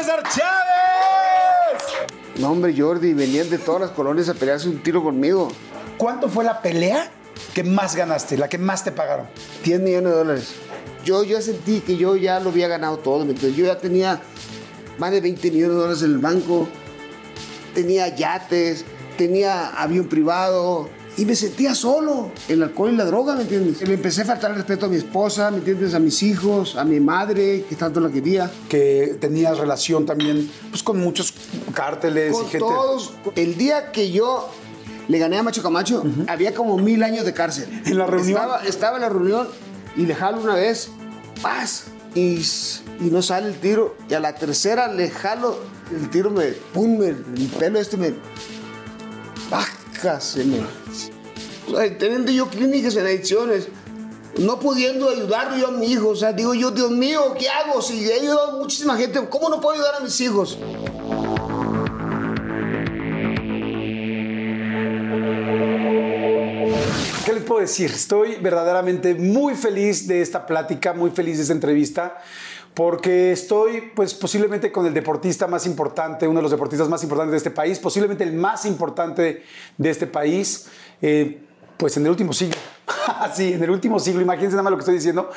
César Chávez. No, hombre, Jordi, venían de todas las colonias a pelearse un tiro conmigo. ¿Cuánto fue la pelea que más ganaste, la que más te pagaron? 10 millones de dólares. Yo ya sentí que yo ya lo había ganado todo. Entonces, yo ya tenía más de 20 millones de dólares en el banco, tenía yates, tenía avión privado y me sentía solo. El alcohol y la droga, ¿me entiendes? Le empecé a faltar el respeto a mi esposa, ¿me entiendes? A mis hijos, a mi madre, que tanto la quería. Que tenías relación también pues, con muchos cárteles Con y gente. todos. El día que yo le gané a Macho Camacho, había como mil años de cárcel. ¿En la reunión? Estaba, estaba en la reunión y le jalo una vez, ¡paz! Y, y no sale el tiro. Y a la tercera le jalo, el tiro me, pum, me- el pelo este me, baja, me... O sea, teniendo yo clínicas en adicciones, no pudiendo ayudar yo a mi hijo, o sea, digo yo, Dios mío, ¿qué hago? Si he ayudado a muchísima gente, ¿cómo no puedo ayudar a mis hijos? ¿Qué les puedo decir? Estoy verdaderamente muy feliz de esta plática, muy feliz de esta entrevista, porque estoy pues posiblemente con el deportista más importante, uno de los deportistas más importantes de este país, posiblemente el más importante de este país, eh, pues en el último siglo. Sí, en el último siglo, imagínense nada más lo que estoy diciendo.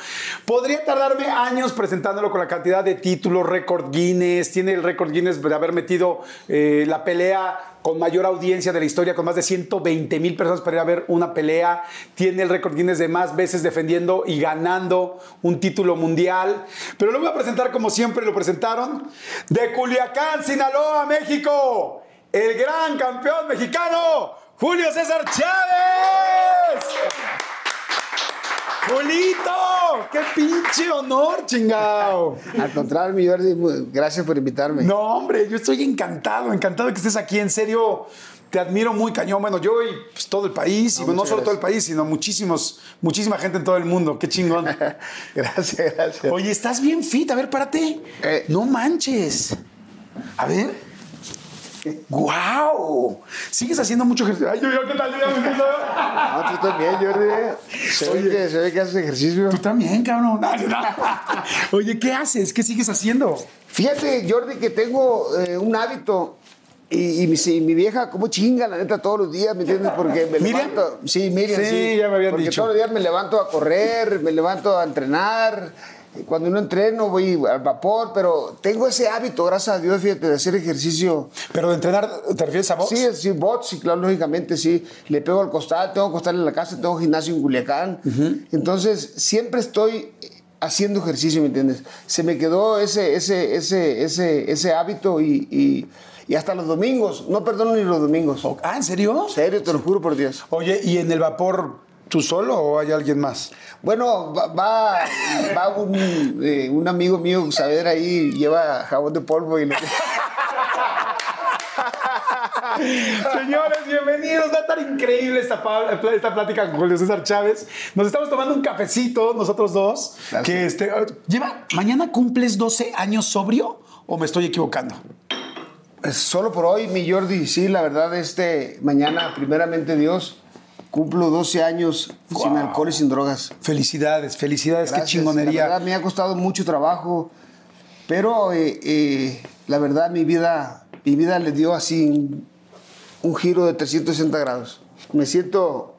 Podría tardarme años presentándolo con la cantidad de títulos, récord Guinness, tiene el récord Guinness de haber metido eh, la pelea con mayor audiencia de la historia, con más de 120 mil personas para ir a ver una pelea. Tiene el récord Guinness de más veces defendiendo y ganando un título mundial. Pero lo voy a presentar como siempre lo presentaron. De Culiacán, Sinaloa, México. El gran campeón mexicano, Julio César Chávez. Julito, qué pinche honor, chingao. Al contrario, mi Jordi, gracias por invitarme. No, hombre, yo estoy encantado, encantado de que estés aquí. En serio, te admiro muy cañón. Bueno, yo y pues, todo el país, y No, no, muchas solo todo el país, sino muchísimos, muchísima gente en todo el mundo. Qué chingón. gracias, gracias. Oye, estás bien fit. A ver, párate. Eh. No manches. A ver. ¡Guau! ¿Sigues haciendo mucho ejercicio? Ay, yo, yo, ¿qué tal? No, tú también, Jordi. Se ve, que, se ve que haces ejercicio. Tú también, cabrón. Oye, ¿qué haces? ¿Qué sigues haciendo? Fíjate, Jordi, que tengo eh, un hábito. Y, y mi, vieja, como chinga, la neta, todos los días, ¿me entiendes? Porque me ¿Miriam? levanto. Sí, Miriam, Sí, sí. ya me habían Porque dicho. todos los días me levanto a correr, me levanto a entrenar. Cuando no entreno, voy al vapor, pero tengo ese hábito, gracias a Dios, fíjate, de hacer ejercicio. Pero de entrenar, ¿te refieres a vos? Sí, sí, bots, sí, claro, lógicamente, sí. Le pego al costal, tengo costal en la casa, tengo gimnasio en Culiacán. Entonces, siempre estoy haciendo ejercicio, ¿me entiendes? Se me quedó ese, ese, ese, ese, ese hábito y, y, y hasta los domingos. No perdono ni los domingos. Ah, ¿en serio? En serio, te lo juro por Dios. Oye, ¿y en el vapor tú solo o hay alguien más? Bueno, va, va, va un, eh, un amigo mío, Saavedra, ahí, lleva jabón de polvo y le... Señores, bienvenidos. Va a estar increíble esta, esta plática con Julio César Chávez. Nos estamos tomando un cafecito, nosotros dos. Gracias. Que este, lleva, ¿Mañana cumples 12 años sobrio o me estoy equivocando? Pues solo por hoy, mi Jordi, sí, la verdad, este, mañana, primeramente Dios, cumplo 12 años sin Wow. alcohol y sin drogas. Felicidades, felicidades, Gracias. qué chingonería. La verdad, me ha costado mucho trabajo, pero eh, eh, la verdad, mi vida, mi vida le dio así un, un giro de 360 grados. Me siento,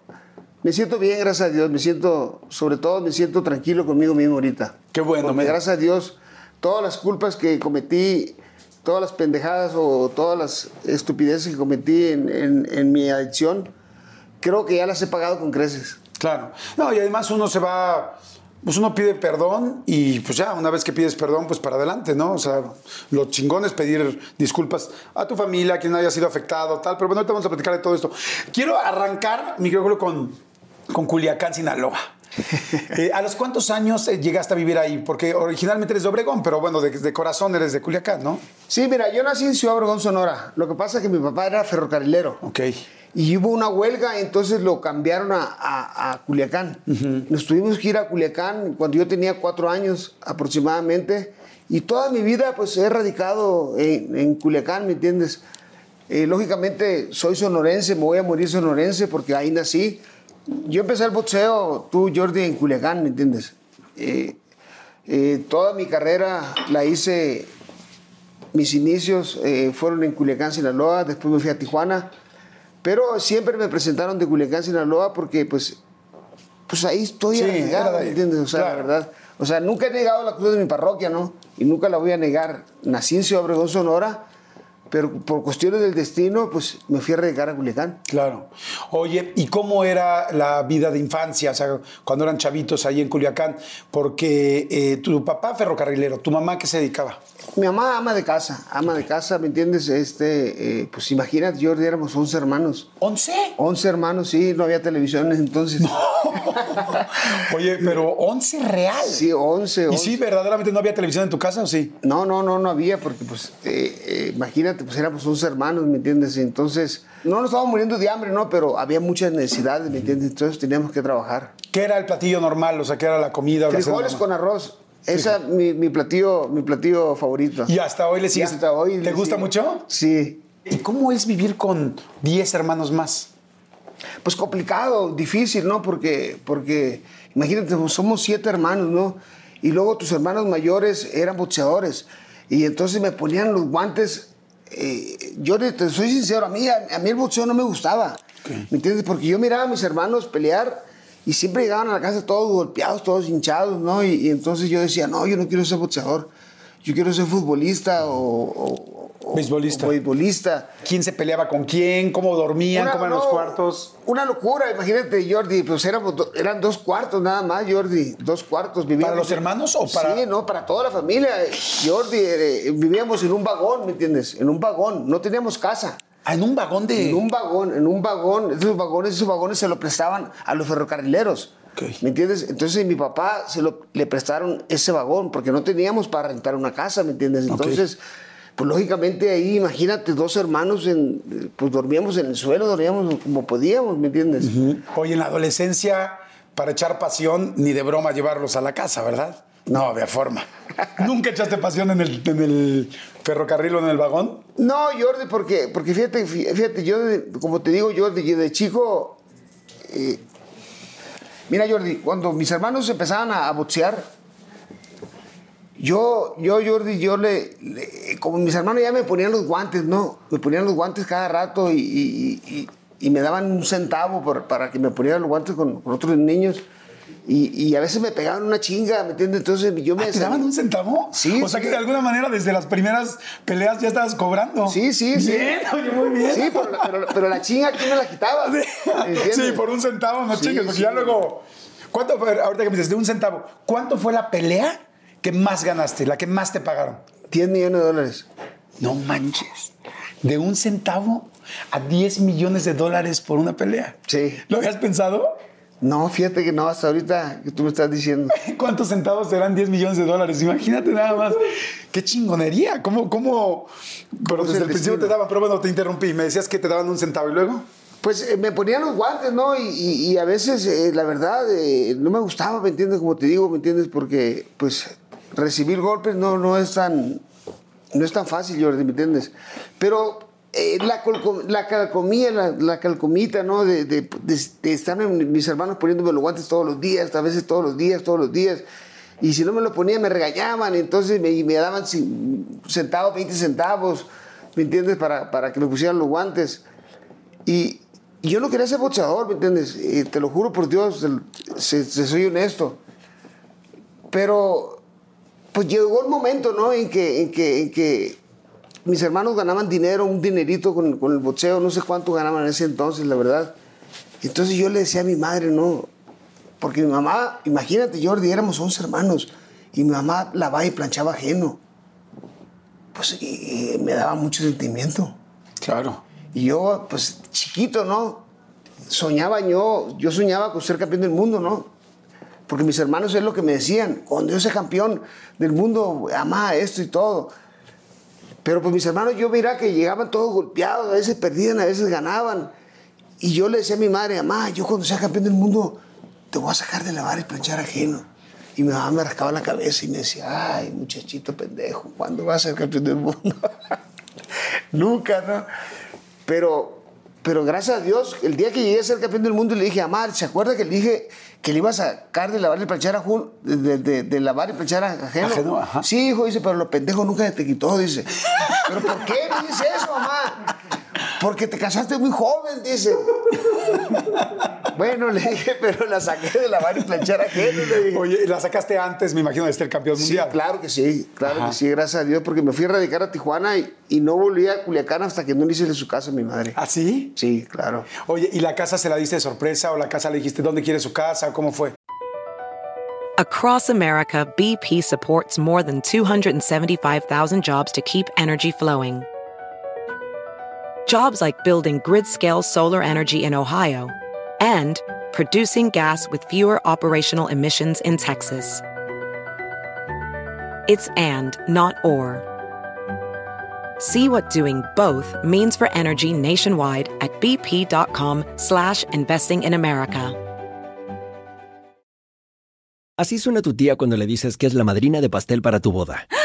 me siento bien, gracias a Dios, me siento, sobre todo, me siento tranquilo conmigo mismo ahorita. Qué bueno, Porque gracias a Dios, todas las culpas que cometí, todas las pendejadas o todas las estupideces que cometí en, en- en mi adicción, creo que ya las he pagado con creces. Claro. No, y además uno se va. Pues uno pide perdón y pues ya, una vez que pides perdón, pues para adelante, ¿no? O sea, lo chingón es pedir disculpas a tu familia, a quien haya sido afectado, tal. Pero bueno, ahorita vamos a platicar de todo esto. Quiero arrancar, mi Julio, con, con Culiacán, Sinaloa. Eh, ¿A los cuántos años eh, llegaste a vivir ahí? Porque originalmente eres de Obregón, pero bueno, de, de corazón eres de Culiacán, ¿no? Sí, mira, yo nací en Ciudad Obregón, Sonora. Lo que pasa es que mi papá era ferrocarrilero. Ok. Y hubo una huelga, entonces lo cambiaron a, a- a Culiacán. Nos tuvimos que ir a Culiacán cuando yo tenía cuatro años aproximadamente. Y toda mi vida pues he radicado en, en Culiacán, ¿me entiendes? Eh, lógicamente soy sonorense, me voy a morir sonorense porque ahí nací. Yo empecé el boxeo, tú Jordi, en Culiacán, ¿me entiendes? Eh, eh, toda mi carrera la hice mis inicios eh, fueron en Culiacán, Sinaloa, después me fui a Tijuana, pero siempre me presentaron de Culiacán, Sinaloa, porque pues, pues ahí estoy Sí, ¿me entiendes? O sea, claro. la verdad. O sea, nunca he negado la cruz de mi parroquia, ¿no? Y nunca la voy a negar. Nací en Ciudad Obregón, Sonora, pero por cuestiones del destino, pues me fui a radicar a Culiacán. Claro. Oye, ¿y cómo era la vida de infancia? O sea, cuando eran chavitos ahí en Culiacán. Porque eh, tu papá ferrocarrilero, tu mamá, ¿qué se dedicaba? Mi mamá ama de casa, ama de casa, ¿me entiendes? Este, eh, pues imagínate, Jordi, éramos 11 hermanos. ¿Once? 11 hermanos, sí, no había televisiones entonces. Oye, pero once real. Sí, 11, ¿Y 11. sí, verdaderamente no había televisión en tu casa o sí? No, no, no, no había, porque pues, eh, eh, imagínate, pues éramos 11 hermanos, ¿me entiendes? Entonces, no nos estábamos muriendo de hambre, ¿no? Pero había muchas necesidades, ¿me entiendes? Entonces teníamos que trabajar. ¿Qué era el platillo normal? O sea, ¿qué era la comida? o Frijoles con arroz. Esa es mi, mi platillo, mi platillo favorito. Y hasta hoy le Y sigues. hasta hoy ¿Te gusta sigo. mucho? Sí. ¿Y cómo es vivir con 10 hermanos más? Pues complicado, difícil, ¿no? Porque, porque imagínate, pues, somos siete hermanos, ¿no? Y luego tus hermanos mayores eran boxeadores. Y entonces me ponían los guantes. Eh, yo te soy sincero, a mí, a, a mí el boxeo no me gustaba. ¿Me entiendes? Porque yo miraba a mis hermanos pelear y siempre llegaban a la casa todos golpeados, todos hinchados, ¿no? Y, y entonces yo decía, no, yo no quiero ser boxeador. Yo quiero ser futbolista o- Beisbolista. beisbolista. ¿Quién se peleaba con quién? ¿Cómo dormían? Una- ¿Cómo eran los cuartos? Una locura, imagínate, Jordi. Pues éramos do- eran dos cuartos nada más, Jordi. Dos cuartos. Vivíamos ¿Para los hermanos o para.? Sí, no, para toda la familia. Jordi, eh, vivíamos en un vagón, ¿me entiendes? En un vagón. No teníamos casa. Ah, en un vagón de. En un vagón, en un vagón. Esos vagones, esos vagones se lo prestaban a los ferrocarrileros. Ok. ¿Me entiendes? Entonces mi papá se lo, le prestaron ese vagón porque no teníamos para rentar una casa, ¿me entiendes? Entonces, pues lógicamente ahí, imagínate, dos hermanos, en, pues dormíamos en el suelo, dormíamos como podíamos, ¿me entiendes? Oye, en la adolescencia, para echar pasión, ni de broma llevarlos a la casa, ¿verdad? No había forma. ¿Nunca echaste pasión en el, en el ferrocarril o en el vagón? No, Jordi, porque, porque fíjate, fí- fíjate, yo, como te digo, Jordi, yo de chico. eh, mira, Jordi, cuando mis hermanos empezaban a, a boxear, yo, yo, Jordi, yo le, le- Como mis hermanos ya me ponían los guantes, ¿no? Me ponían los guantes cada rato y, y- y- y me daban un centavo por- para que me ponieran los guantes con, con otros niños. Y, y a veces me pegaban una chinga, ¿me entiendes? Entonces yo me. Ah, ¿Te daban un centavo? Sí, O sea que de alguna manera desde las primeras peleas ya estabas cobrando. Sí, sí, sí. Bien, oye, muy bien. Sí, pero, pero- pero la chinga, ¿quién me la quitaba? Sí, por un centavo, no Sí, chingues, porque sí. ya luego. ¿Cuánto fue, ahorita que me dices, de un centavo, cuánto fue la pelea que más ganaste, la que más te pagaron? 10 millones de dólares. No manches. De un centavo a 10 millones de dólares por una pelea. Sí. ¿Lo habías pensado? No, fíjate que no, hasta ahorita que tú me estás diciendo. ¿Cuántos centavos serán 10 millones de dólares? Imagínate nada más. ¡Qué chingonería! ¿Cómo, cómo? Pero es desde el el principio te daban, pero bueno, te interrumpí. Me decías que te daban un centavo y luego. Pues eh, me ponían los guantes, ¿no? Y, y- y a veces, eh, la verdad, eh, no me gustaba, ¿me entiendes? Como te digo, ¿me entiendes? Porque, pues, recibir golpes no, no es tan... No es tan fácil, Jordi, ¿me entiendes? Pero eh, la, calcomía, la, calcomita, ¿no? De, estar mis hermanos poniéndome los guantes todos los días, a veces todos los días, todos los días. Y si no me lo ponía, me regañaban, entonces me, daban centavos, 20 centavos, ¿me entiendes? Para, para que me pusieran los guantes. Y, y yo no quería ser boxeador, ¿me entiendes? Eh, te lo juro por Dios, se- soy honesto. Pero pues llegó el momento, ¿no? En que, en que, en que mis hermanos ganaban dinero, un dinerito con, con el boxeo, no sé cuánto ganaban en ese entonces, la verdad. Entonces yo le decía a mi madre, ¿no? Porque mi mamá, imagínate, Jordi, éramos 11 hermanos y mi mamá lavaba y planchaba ajeno. Pues y- y me daba mucho sentimiento. Claro. Y yo, pues chiquito, ¿no? Soñaba yo, yo soñaba con ser campeón del mundo, ¿no? Porque mis hermanos es lo que me decían, cuando yo sea campeón del mundo, ama esto y todo. Pero pues mis hermanos, yo mira que llegaban todos golpeados, a veces perdían, a veces ganaban. Y yo le decía a mi madre, mamá, yo cuando sea campeón del mundo, te voy a sacar de lavar y planchar ajeno. Y mi mamá me rascaba la cabeza y me decía, ay, muchachito pendejo, ¿cuándo vas a ser campeón del mundo? Nunca, ¿no? Pero, pero gracias a Dios, el día que llegué a ser campeón del mundo, le dije Mar, ¿se acuerda que le dije que le iba a sacar de lavar y planchar ajeno? De, de- de lavar y planchar ajeno. Ajeno, ajá. Sí, hijo, dice, pero los pendejos nunca te quitó, dice. ¿Pero por qué me dice eso, mamá? Porque te casaste muy joven, dice. Bueno, le dije, pero la saqué de lavar y planchar ajeno, le dije. Oye, y la sacaste antes, me imagino, de ser campeón Sí, mundial. claro que sí, claro Ajá. que sí, gracias a Dios, porque me fui a radicar a Tijuana y, y no volví a Culiacán hasta que no le hice de su casa a mi madre. ¿Ah, sí? Sí, claro. Oye, ¿y la casa se la diste de sorpresa o la casa le dijiste dónde quiere su casa? ¿Cómo fue? Across America, BP supports more than 275,000 jobs to keep energy flowing. Jobs like building grid scale solar energy in Ohio and producing gas with fewer operational emissions in Texas. It's and, not or. See what doing both means for energy nationwide at bp.com slash investing in America. Así suena tu tía cuando le dices que es la madrina de pastel para tu boda. ¡Ah!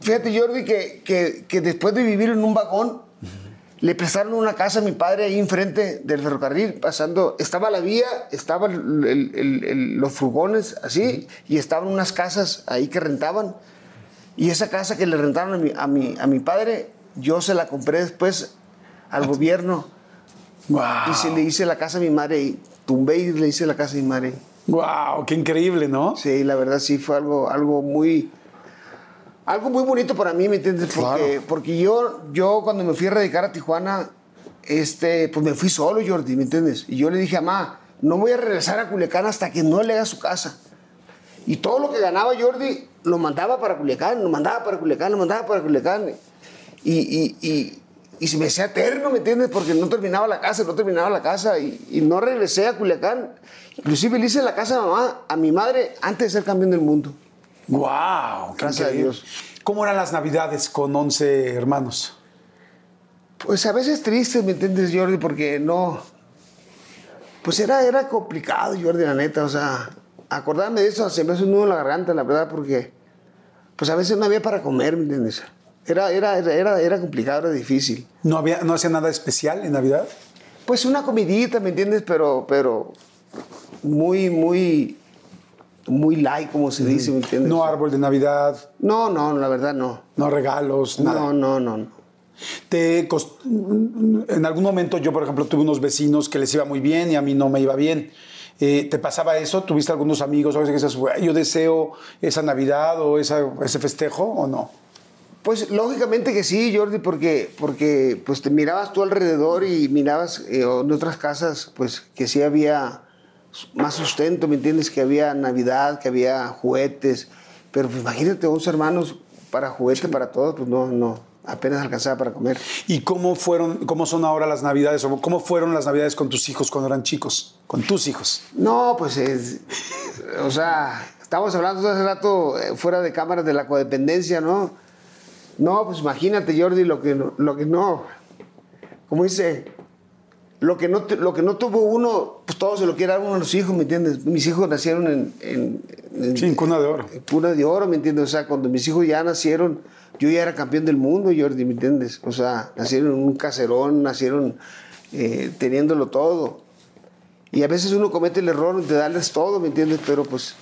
fíjate Jordi que, que, que después de vivir en un vagón, le prestaron una casa a mi padre ahí enfrente del ferrocarril, pasando, estaba la vía, estaban el- el- el- los furgones así, y estaban unas casas ahí que rentaban. Y esa casa que le rentaron a mi, a mi, a mi padre, yo se la compré después al gobierno. ¡Wow! Y se le hice la casa a mi madre y tumbé y le hice la casa a mi madre. ¡Wow! ¡Qué increíble, ¿no? Sí, la verdad sí fue algo, algo muy. Algo muy bonito para mí, ¿me entiendes? Porque, Claro. porque yo, yo cuando me fui a radicar a Tijuana, este, pues me fui solo, Jordi, ¿me entiendes? Y yo le dije a mamá, no voy a regresar a Culiacán hasta que no le haga su casa. Y todo lo que ganaba Jordi lo mandaba para Culiacán, lo mandaba para Culiacán, lo mandaba para Culiacán. Y, y, y, y se me hacía eterno, ¿me entiendes? Porque no terminaba la casa, no terminaba la casa y, y no regresé a Culiacán. Inclusive le hice la casa a mamá, a mi madre, antes de ser campeón del mundo. ¡Wow! ¡Qué Gracias a! Dios. ¿Cómo eran las navidades con 11 hermanos? Pues a veces triste, ¿me entiendes, Jordi? Porque no... Pues era, era complicado, Jordi, la neta. O sea, acordarme de eso se me hace un nudo en la garganta, la verdad, porque... Pues a veces no había para comer, ¿me entiendes? Era, era, era, era, era complicado, era difícil. ¿No, había, ¿No hacía nada especial en Navidad? Pues una comidita, ¿me entiendes? Pero, pero muy, muy, muy light, como se dice, ¿me entiendes? No árbol de Navidad, no, no, la verdad no. no regalos, nada. No, no, no, no. Te cost- En algún momento yo, por ejemplo, tuve unos vecinos que les iba muy bien y a mí no me iba bien. Eh, ¿Te pasaba eso? ¿Tuviste algunos amigos o que dices, "Güey, yo deseo esa Navidad o esa- ese festejo o no? Pues lógicamente que sí, Jordi, porque, porque pues te mirabas tú alrededor y mirabas eh, en otras casas, pues que sí había más sustento, ¿me entiendes? Que había Navidad, que había juguetes, pero pues imagínate 11 hermanos para juguete para todos, pues no, no, apenas alcanzaba para comer. ¿Y cómo fueron, cómo son ahora las Navidades o cómo fueron las Navidades con tus hijos cuando eran chicos? Con tus hijos. No, pues es, o sea, estábamos hablando hace rato eh, fuera de cámaras de la codependencia, ¿no? No, pues imagínate, Jordi, lo que lo que no, como dice, lo que no, lo que no tuvo uno, pues todo se lo quiere dar uno a los hijos, ¿me entiendes? Mis hijos nacieron en, en, en- Sí, en cuna de oro. en cuna de oro, ¿me entiendes? O sea, cuando mis hijos ya nacieron, yo ya era campeón del mundo, Jordi, ¿me entiendes? O sea, nacieron en un caserón, nacieron eh, teniéndolo todo. Y a veces uno comete el error de darles todo, ¿me entiendes? Pero pues es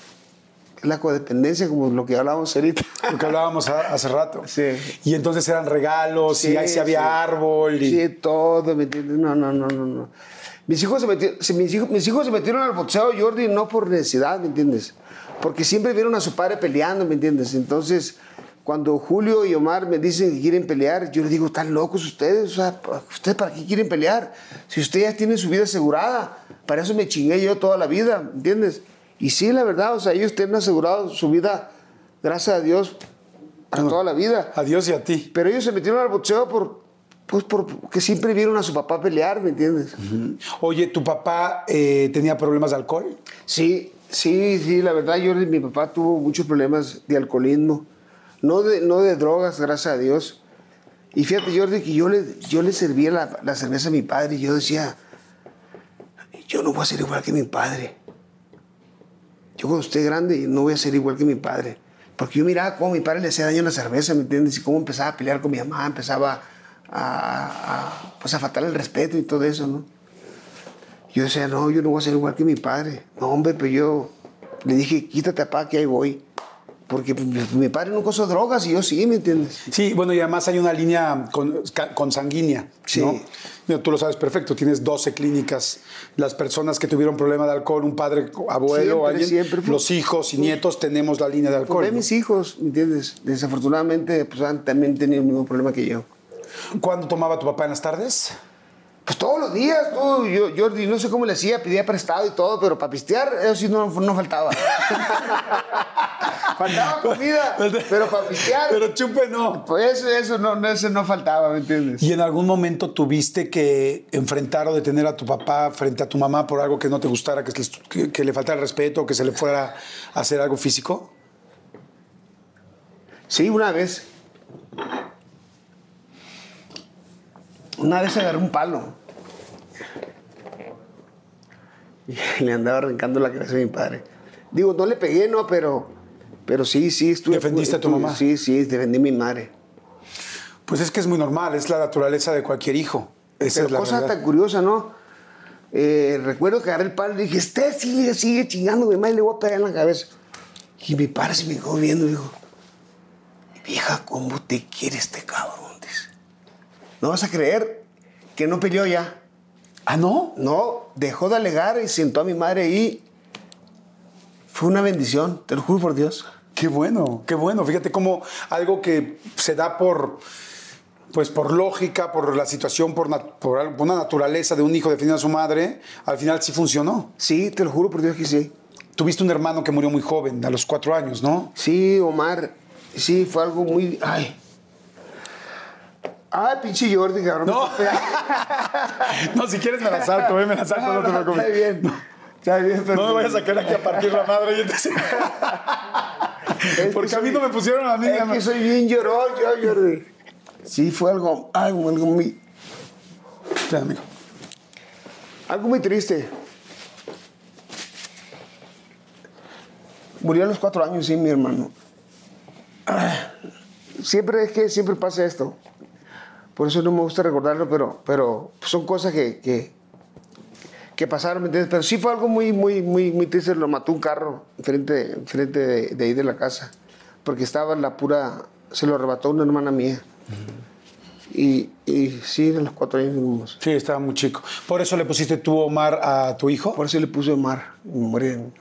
la codependencia, como lo que hablábamos ahorita. Lo que hablábamos hace rato. Sí. Y entonces eran regalos, y ahí sí había sí. árbol. Y... Sí, todo, ¿me entiendes? No, no, no, no, no. Mis hijos, se metieron, mis, hijos, mis hijos se metieron al boxeo, Jordi, no por necesidad, ¿me entiendes? Porque siempre vieron a su padre peleando, ¿me entiendes? Entonces, cuando Julio y Omar me dicen que quieren pelear, yo les digo, están locos ustedes, o sea, ¿ustedes para qué quieren pelear? Si ustedes ya tienen su vida asegurada, para eso me chingué yo toda la vida, ¿me entiendes? Y sí, la verdad, o sea, ellos tienen asegurado su vida, gracias a Dios, para toda la vida. A Dios y a ti. Pero ellos se metieron al boxeo por, pues porque siempre vieron a su papá pelear, ¿me entiendes? Oye, ¿tu papá eh, tenía problemas de alcohol? Sí, sí, sí, la verdad, yo, mi papá tuvo muchos problemas de alcoholismo, no de, no de drogas, gracias a Dios. Y fíjate, Jordi, que yo le, yo le servía la, la cerveza a mi padre y yo decía, yo no voy a ser igual que mi padre. Yo cuando esté grande no voy a ser igual que mi padre. Porque yo miraba cómo mi padre le hacía daño a la cerveza, ¿me entiendes? Y cómo empezaba a pelear con mi mamá, empezaba a, a, pues a faltar el respeto y todo eso, ¿no? Yo decía, no, yo no voy a ser igual que mi padre. No, hombre, pero yo le dije, quítate, papá, que ahí voy. Porque pues, mi, mi padre nunca usó drogas y yo sí, ¿me entiendes? Sí, bueno, y además hay una línea con, consanguínea, Sí. ¿no? Tú lo sabes perfecto, tienes 12 clínicas. Las personas que tuvieron problema de alcohol, un padre, abuelo, Siempre, alguien, siempre. los hijos y nietos tenemos la línea de Pues alcohol. ve ¿no? mis hijos, ¿me entiendes? Desafortunadamente, pues han también tenido el mismo problema que yo. ¿Cuándo tomaba tu papá en las tardes? Pues todos los días, todo, yo, Jordi, no sé cómo le hacía, pedía prestado y todo, pero para pistear, eso sí no, no faltaba. faltaba comida, pero para pistear, Pero chupe no. pues eso, eso, no, eso no faltaba, ¿me entiendes? ¿Y en algún momento tuviste que enfrentar o detener a tu papá frente a tu mamá por algo que no te gustara, que, que- que le faltara respeto o que se le fuera a hacer algo físico? Sí, una vez. Una vez agarré un palo. Y le andaba arrancando la cabeza a mi padre. Digo, no le pegué, no, pero, pero sí, sí, estuve. ¿Defendiste a tu mamá? Sí, sí, defendí a mi madre. Pues es que es muy normal, es la naturaleza de cualquier hijo. Esa Pero es la cosa verdad. tan curiosa, ¿no? Eh, recuerdo que agarré el palo y dije, este sigue, sigue chingando, mi madre, le voy a pegar en la cabeza. Y mi padre se me quedó viendo y dijo, vieja, ¿cómo te quiere este cabrón? No vas a creer que no peleó ya. ¿Ah, no? No, dejó de alegar y sentó a mi madre ahí. Fue una bendición, te lo juro por Dios. Qué bueno, qué bueno. Fíjate cómo algo que se da por, pues por lógica, por la situación, por, nat- por una naturaleza de un hijo defendiendo a su madre, al final sí funcionó. Sí, te lo juro por Dios que sí. Tuviste un hermano que murió muy joven, a los cuatro años, ¿no? Sí, Omar, sí, fue algo muy... Ay. Ay, pinche Jordi, cabrón. No. No, si quieres me la salto, eh, me la salto, no, te preocupes. Está bien. Está bien, pero... No me vayas a sacar aquí a partir la madre. y Porque que a mí no me pusieron a mí. Es que soy bien llorón, yo, Jordi. Sí, fue algo, algo, algo muy... Espera, amigo. Algo muy triste. Murió a los cuatro años, sí, mi hermano. Ah, Siempre es que siempre pasa esto. Por eso no me gusta recordarlo, pero, pero son cosas que, que, que pasaron, ¿me entiendes? Pero sí fue algo muy, muy, muy, muy triste. Lo mató un carro enfrente, enfrente de, de ahí de la casa. Porque estaba en la pura... Se lo arrebató una hermana mía. Y, y sí, a los cuatro años vivimos. Sí, estaba muy chico. Por eso le pusiste tú, Omar, a tu hijo. Por eso le puse Omar. de mi.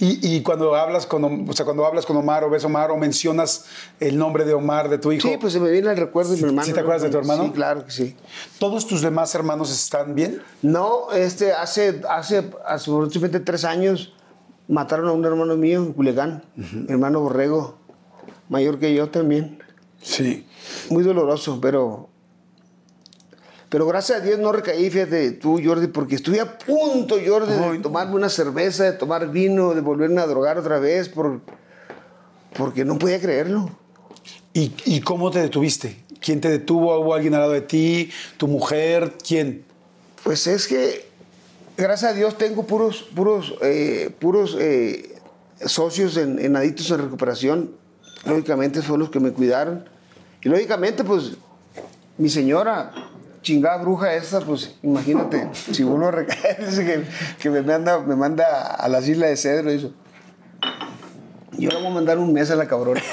Y, y cuando hablas con, o sea, cuando hablas con Omar o ves a Omar o mencionas el nombre de Omar de tu hijo, Sí, pues se me viene el recuerdo de mi hermano. ¿Sí te acuerdas de tu hermano? Sí, claro que sí. ¿todos tus demás hermanos están bien? No, este, hace, hace, hace aproximadamente tres años mataron a un hermano mío en Culiacán, mi hermano Borrego, mayor que yo también. Sí. Muy doloroso, pero. Pero gracias a Dios no recaí, fíjate tú, Jordi, porque estuve a punto, Jordi, de tomarme una cerveza, de tomar vino, de volverme a drogar otra vez, por, porque no podía creerlo. ¿Y, y cómo te detuviste? ¿Quién te detuvo? ¿Hubo alguien al lado de ti? ¿Tu mujer? ¿Quién? Pues es que, gracias a Dios, tengo puros, puros, eh, puros eh, socios en, en Adictos en Recuperación. Lógicamente fueron los que me cuidaron. Y lógicamente, pues, mi señora, chingada bruja esta, pues, imagínate, si uno recae, dice que, que me, manda, me manda a las islas de Cedro y eso. Yo le voy a mandar un mes a la cabrona.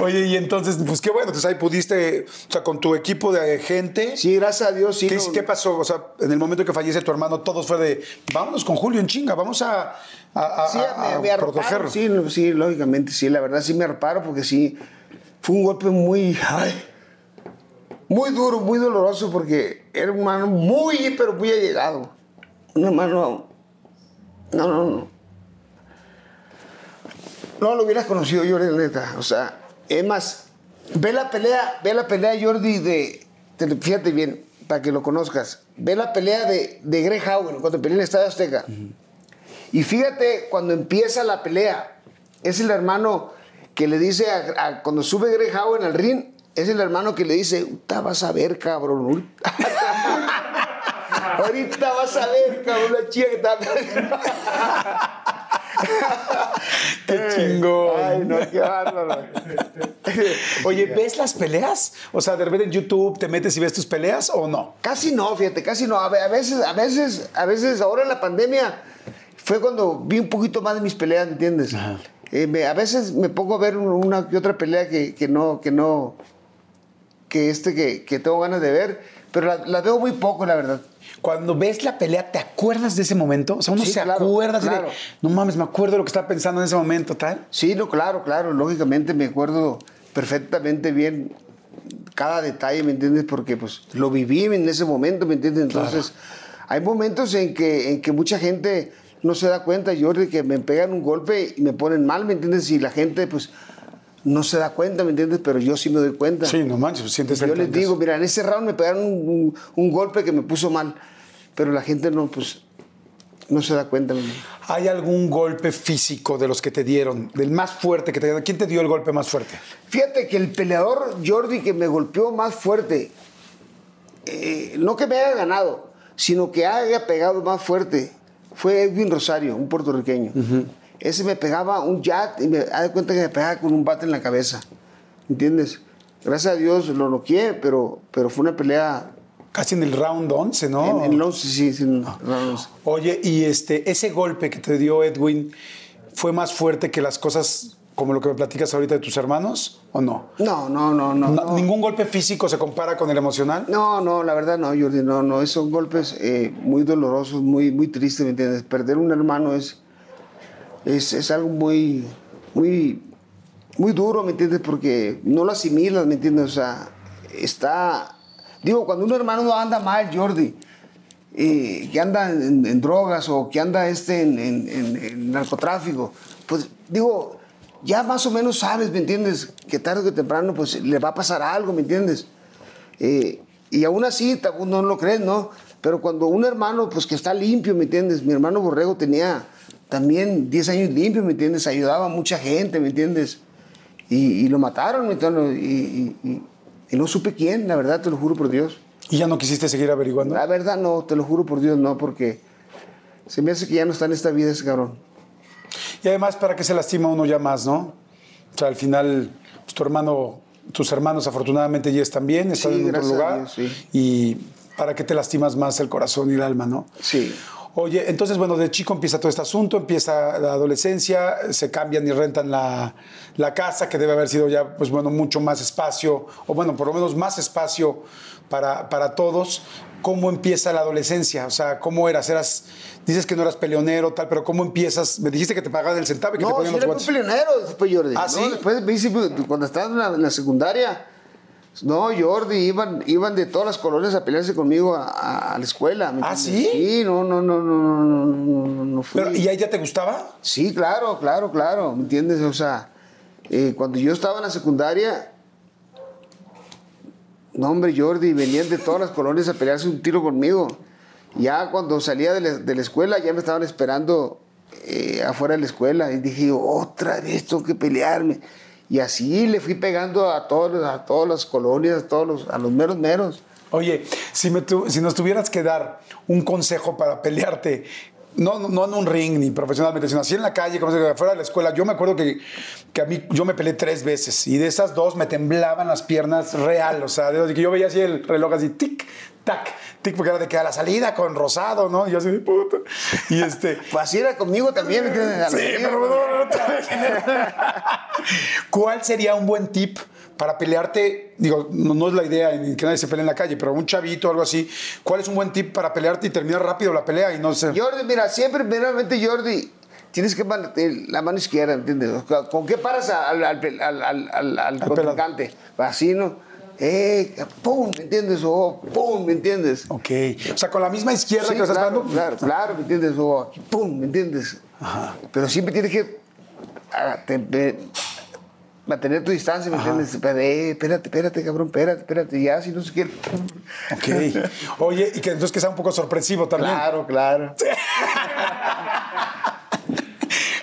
Oye, y entonces, pues qué bueno, entonces ahí pudiste, o sea, con tu equipo de gente. Sí, gracias a Dios, sí. ¿Qué, no- qué pasó? O sea, en el momento que fallece tu hermano, todos fue de, vámonos con Julio en chinga, vamos a, a, a- Sí, a- a me, me arroparon, protegerlo. Sí, sí, lógicamente, sí, la verdad sí me arroparon porque sí, fue un golpe muy, ay, muy duro, muy doloroso porque era un hermano muy, pero muy allegado. Un hermano, no, no, no. No lo hubieras conocido, Jordi, la neta. O sea, es más, ve la pelea, ve la pelea, Jordi, de, te- fíjate bien, para que lo conozcas. Ve la pelea de, de Greg Howard cuando peleó en el Estadio Azteca. Y fíjate cuando empieza la pelea, es el hermano que le dice, a- a- cuando sube Greg Howard al ring, es el hermano que le dice, vas a ver, cabrón. ahorita vas a ver, cabrón, la chica que está... ¡Qué chingón! Ay, no, qué bárbaro. Oye, ¿ves las peleas? O sea, de repente en YouTube te metes y ves tus peleas o no? Casi no, fíjate, casi no. A ve- a veces, a veces, a veces, ahora en la pandemia fue cuando vi un poquito más de mis peleas, ¿me entiendes? Eh, me- a veces me pongo a ver un- una que otra pelea que, que no, que no, que este, que, que tengo ganas de ver, pero la, la veo muy poco, la verdad. Cuando ves la pelea, ¿te acuerdas de ese momento? O sea, uno Sí, se claro, acuerda así de, claro. no mames, me acuerdo de lo que estaba pensando en ese momento, tal. Sí, no, claro, claro, lógicamente me acuerdo perfectamente bien cada detalle, ¿me entiendes? Porque pues lo viví en ese momento, ¿me entiendes? Entonces, hay momentos en que, en que mucha gente no se da cuenta, Jordi, que me pegan un golpe y me ponen mal, ¿me entiendes? Y la gente pues no se da cuenta, ¿me entiendes? Pero yo sí me doy cuenta. Sí, no manches, pues, sientes Yo les digo, mira, en ese round me pegaron un, un- un golpe que me puso mal, pero la gente no, pues, no se da cuenta. ¿Hay algún golpe físico de los que te dieron, del más fuerte que te dieron? ¿Quién te dio el golpe más fuerte? Fíjate que el peleador Jordi que me golpeó más fuerte, eh, no que me haya ganado, sino que haya pegado más fuerte, fue Edwin Rosario, un puertorriqueño. Ese me pegaba un jab y me da cuenta que me pegaba con un bate en la cabeza. ¿Entiendes? Gracias a Dios lo noqueé, pero, pero fue una pelea Casi en el round 11, ¿no? en, el 11, sí, sí, en el round 11. Oye, y este, ese golpe que te dio Edwin fue más fuerte que las cosas como lo que me platicas ahorita de tus hermanos, ¿o no? No, no, no, no. ¿Ningún golpe físico se compara con el emocional? No, no, la verdad no, Jordi, no, no, esos son golpes eh, muy dolorosos, muy, muy tristes, ¿me entiendes? Perder un hermano es, es, es algo muy, muy, muy duro, ¿me entiendes? Porque no lo asimilas, ¿me entiendes? O sea, está, digo, cuando un hermano no anda mal, Jordi, eh, que anda en, en drogas o que anda este en- en- en narcotráfico, pues digo, ya más o menos sabes, ¿me entiendes? Que tarde o temprano pues le va a pasar algo, ¿me entiendes? Eh, y aún así, no lo crees, ¿no? Pero cuando un hermano, pues que está limpio, ¿me entiendes? Mi hermano Borrego tenía también 10 años limpio, ¿me entiendes? Ayudaba a mucha gente, ¿me entiendes? Y, y lo mataron, ¿me entiendes? Y, y- y- y no supe quién, la verdad, te lo juro por Dios. ¿Y ya no quisiste seguir averiguando? La verdad no, te lo juro por Dios, no, porque se me hace que ya no está en esta vida ese cabrón. Y además, ¿para qué se lastima uno ya más, no? O sea, al final, pues, tu hermano, tus hermanos afortunadamente ya están bien, están Sí, en otro lugar. Dios, sí. Y ¿para qué te lastimas más el corazón y el alma, no? Sí. Oye, entonces, bueno, de chico empieza todo este asunto, empieza la adolescencia, se cambian y rentan la, la casa, que debe haber sido ya, pues bueno, mucho más espacio, o bueno, por lo menos más espacio para, para todos, cómo empieza la adolescencia, o sea, cómo eras, eras, dices que no eras peleonero, tal, pero cómo empiezas, me dijiste que te pagaban el centavo y que no, te ponían sí los guantes. No, peleonero después, Jordi. ¿Ah, ¿no? sí? Después, pues, cuando estaba en la, en la, secundaria, no, Jordi, iban, iban de todas las colonias a pelearse conmigo a, a, a la escuela. ¿Ah, sí? Sí, no, no, no, no, no, no, no fui. Pero, ¿Y ahí ya te gustaba? Sí, claro, claro, claro, ¿me entiendes? O sea, eh, cuando yo estaba en la secundaria, no, hombre, Jordi, venían de todas las colonias a pelearse un tiro conmigo. Ya cuando salía de la, de la escuela, ya me estaban esperando eh, afuera de la escuela. Y dije, otra vez tengo que pelearme. Y así le fui pegando a, todos, a todas las colonias, a, todos los, a los meros meros. Oye, si, me tu- si nos tuvieras que dar un consejo para pelearte, no, no, en un ring ni profesionalmente, sino así en la calle, como se dice, fuera de la escuela. Yo me acuerdo que, que a mí, yo me peleé tres veces y de esas dos me temblaban las piernas real, o sea, de que yo veía así el reloj así, tic, tac, tic, porque era de que a la salida con rosado, ¿no? Y yo así de puta. Y este. Pues así era conmigo también, Sí, pero no, no te- ¿Cuál sería un buen tip para pelearte? Digo, no, no es la idea en que nadie se pelee en la calle, pero un chavito o algo así. ¿Cuál es un buen tip para pelearte y terminar rápido la pelea y no sé? Jordi, mira, siempre, primeramente, Jordi, tienes que mantener la mano izquierda, ¿entiendes? ¿Con qué paras al, al, al, al, contrincante? Así, ¿no? Eh, pum, ¿me entiendes? O pum, ¿me entiendes? Ok. O sea, con la misma izquierda Sí, que estás claro, dando. claro, claro, ¿me entiendes? O aquí, pum, ¿me entiendes? Pero siempre tienes que mantener tu distancia, ¿me entiendes? Eh, espérate, espérate, cabrón, espérate, espérate, ya, si no se quiere. Ok. Oye, y que entonces que sea un poco sorpresivo también. Claro, claro.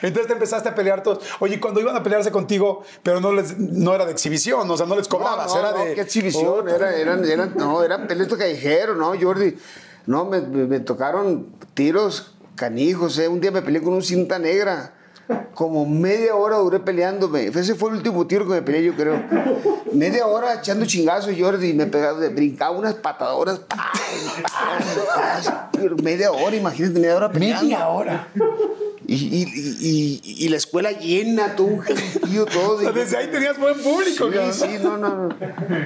Entonces te empezaste a pelear todos. Oye, cuando iban a pelearse contigo, pero no les, no era de exhibición, o sea, no les cobrabas, no, no, era no, de. qué exhibición, Puta. era, eran, eran, no, eran peleas callejeros, ¿no, Jordi? No, me, me- me tocaron tiros canijos, ¿eh? Un día me peleé con un cinta negra. Como media hora duré peleándome. Ese fue el último tiro que me peleé, yo creo. Media hora echando chingazos, Jordi, me pegaba, brincaba unas patadoras. ¡pam! ¡pam! ¡pam! Media hora, imagínate, media hora peleando. Media hora. Y, y, y, y- la escuela llena, todo un gentío, todo. Desde ahí tenías buen público, Sí, sí, no, no, no.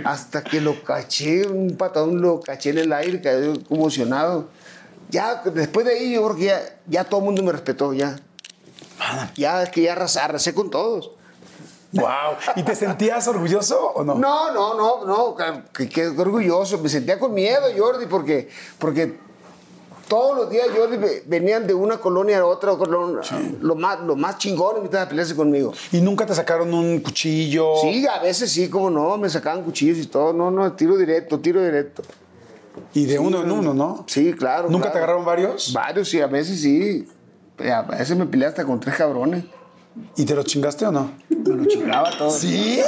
Hasta que lo caché, un patadón lo caché en el aire, quedé conmocionado. Ya, después de ahí, yo creo que ya, ya todo el mundo me respetó, ya. Ya, que ya arrasé, arrasé con todos. Wow. ¿Y te sentías orgulloso o no? No, no, no, no, que, que orgulloso. Me sentía con miedo, Jordi, porque, porque todos los días, Jordi, ve- venían de una colonia a otra colonia. Lo más, lo más chingón, me a pelearse conmigo. ¿Y nunca te sacaron un cuchillo? Sí, a veces sí, como no, me sacaban cuchillos y todo. No, no, tiro directo, tiro directo. Y de uno en uno, ¿no? Sí, claro. ¿Nunca te claro. agarraron varios? Varios, sí, a veces sí. A veces me peleé hasta con tres cabrones. ¿Y te los chingaste o no? Me lo chingaba todo. ¿Sí?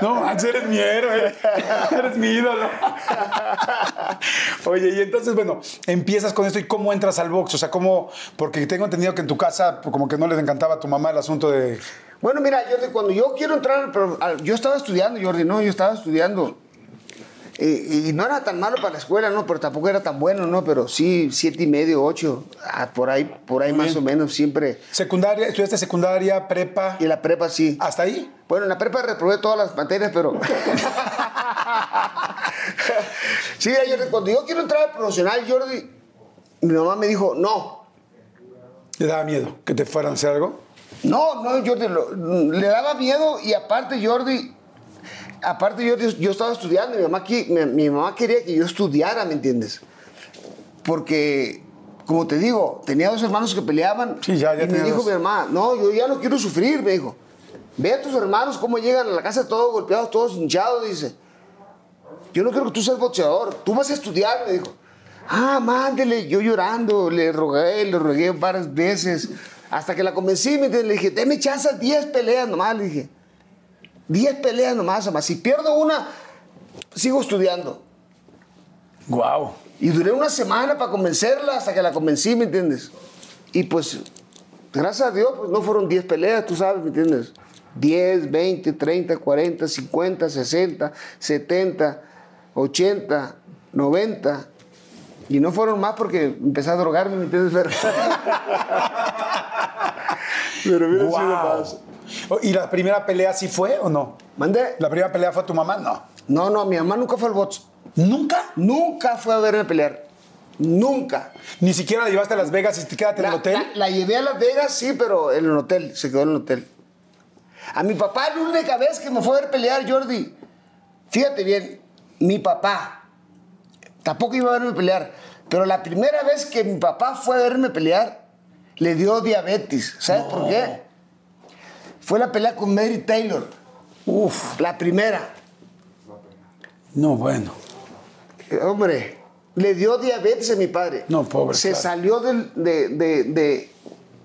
No, manches, eres mi héroe. Eres mi ídolo. Oye, y entonces, bueno, empiezas con esto y cómo entras al box. O sea, cómo. Porque tengo entendido que en tu casa, como que no les encantaba a tu mamá el asunto de. Bueno, mira, Jordi, cuando yo quiero entrar, pero, yo estaba estudiando, Jordi, no, yo estaba estudiando. Y, y no era tan malo para la escuela, ¿no? Pero tampoco era tan bueno, ¿no? Pero sí, siete y medio, ocho, ah, por ahí, por ahí más o menos, siempre. Secundaria, estudiaste secundaria, prepa. Y la prepa sí. ¿Hasta ahí? Bueno, en la prepa reprobé todas las materias, pero. sí, Jordi, cuando yo quiero entrar al profesional, Jordi, mi mamá me dijo, no. ¿Te daba miedo que te fueran a hacer algo? No, no, Jordi, lo- le daba miedo y aparte, Jordi, aparte yo, yo estaba estudiando, mi mamá, mi, mi mamá quería que yo estudiara, ¿me entiendes? Porque, como te digo, tenía dos hermanos que peleaban Sí, ya- ya y me dijo dos. mi mamá, no, yo ya no quiero sufrir, me dijo. Ve a tus hermanos cómo llegan a la casa todos golpeados, todos hinchados, dice. Yo no quiero que tú seas boxeador, tú vas a estudiar, me dijo. Ah, mándele, yo llorando, le rogué, le rogué varias veces, hasta que la convencí, me entiendes? le dije, deme chance, 10 peleas nomás, le dije. 10 peleas nomás, mamá. Si pierdo una, sigo estudiando. Wow. Y duré una semana para convencerla hasta que la convencí, ¿me entiendes? Y pues, gracias a Dios, pues no fueron 10 peleas, tú sabes, ¿me entiendes? 10, 20, 30, 40, 50, 60, 70, 80, 90. Y no fueron más porque empecé a drogarme, ¿me entiendes? Pero, Pero hubiera sido más. ¿Y la primera pelea sí fue o no? ¿Mandé? ¿La primera pelea fue tu mamá? No. No, no, mi mamá nunca fue al box. ¿Nunca? Nunca fue a verme pelear. Nunca. Ni siquiera la llevaste a Las Vegas y te quedaste en el hotel. la- la llevé a Las Vegas, sí, pero en el hotel, se quedó en el hotel. A mi papá, la única vez que me fue a ver pelear, Jordi, fíjate bien, mi papá tampoco iba a verme pelear, pero la primera vez que mi papá fue a verme pelear, le dio diabetes. ¿Sabes por qué? Fue la pelea con Mary Taylor. Uf. La primera. No, bueno. Eh, Hombre, le dio diabetes a mi padre. No, pobre, Se claro. salió del, de, de- de-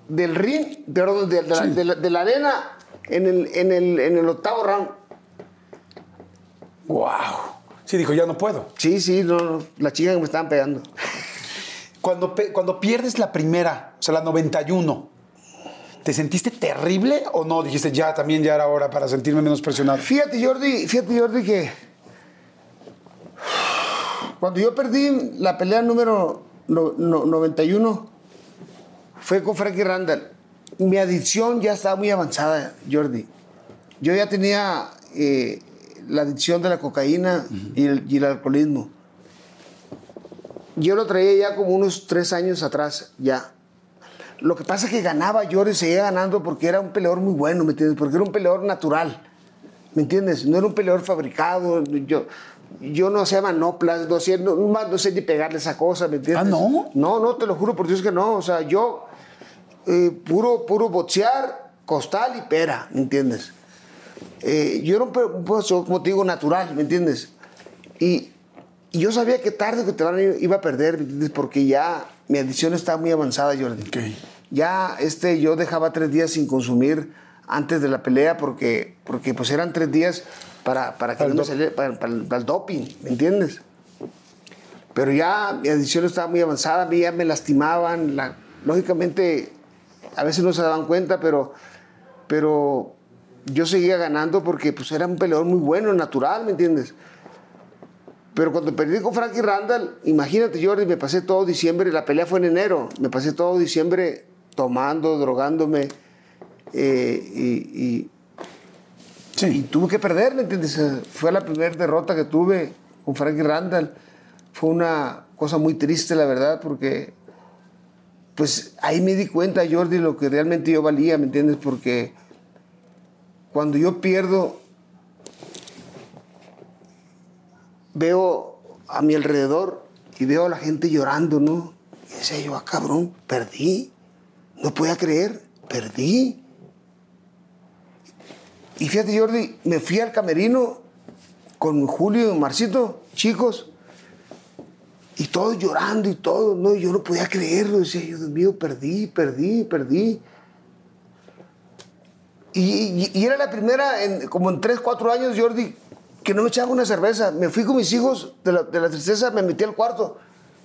del ring, perdón, de, de la, Sí. de la- arena en el, en, el, en el octavo round. Wow. Sí, dijo, ya no puedo. Sí, sí, no, no, la chica que me estaban pegando. Cuando, cuando pierdes la primera, o sea, la 91, ¿te sentiste terrible o no? Dijiste, ya, también ya era hora para sentirme menos presionado. Fíjate, Jordi, fíjate, Jordi, que cuando yo perdí la pelea número no- no- 91, fue con Frankie Randall. Mi adicción ya estaba muy avanzada, Jordi. Yo ya tenía eh, la adicción de la cocaína y, el, y el alcoholismo. Yo lo traía ya como unos tres años atrás, ya. Lo que pasa es que ganaba Jordi, seguía ganando porque era un peleador muy bueno, ¿me entiendes? Porque era un peleador natural. ¿Me entiendes? No era un peleador fabricado. Yo, yo no hacía manoplas, no, hacía, no, no sé ni pegarle esa cosa, ¿me entiendes? ¿Ah, no? No, no, te lo juro por Dios que no. O sea, yo, eh, puro, puro boxear, costal y pera, ¿me entiendes? Eh, yo era un, boxeador, como te digo, natural, ¿me entiendes? Y, y yo sabía que tarde o que temprano iba a perder, ¿me entiendes? Porque ya mi adicción estaba muy avanzada, Jordi. Ok. Ya este, yo dejaba tres días sin consumir antes de la pelea porque, porque pues eran tres días para, para que Para no me saliera, para, para el, para el doping, ¿me entiendes? Pero ya mi adicción estaba muy avanzada, a mí ya me lastimaban, la- lógicamente a veces no se daban cuenta, pero, pero yo seguía ganando porque pues era un peleador muy bueno, natural, ¿me entiendes? Pero cuando perdí con Frankie Randall, imagínate, Jordi, me pasé todo diciembre, la pelea fue en enero, me pasé todo diciembre tomando, drogándome, eh, y, y- y tuve que perder, ¿me entiendes? Fue la primera derrota que tuve con Frankie Randall. Fue una cosa muy triste, la verdad, porque pues ahí me di cuenta, Jordi, lo que realmente yo valía, ¿me entiendes? Porque cuando yo pierdo, veo a mi alrededor y veo a la gente llorando, ¿no? Y decía yo, ah, cabrón, perdí. No podía creer, perdí. Y fíjate, Jordi, me fui al camerino con Julio y Marcito, chicos, y todos llorando y todo, ¿no? Yo no podía creerlo, decía yo, Dios mío, perdí, perdí, perdí. Y, era la primera, en, como en 3, 4 años, Jordi, que no me echaba una cerveza. Me fui con mis hijos de la, de la tristeza, me metí al cuarto.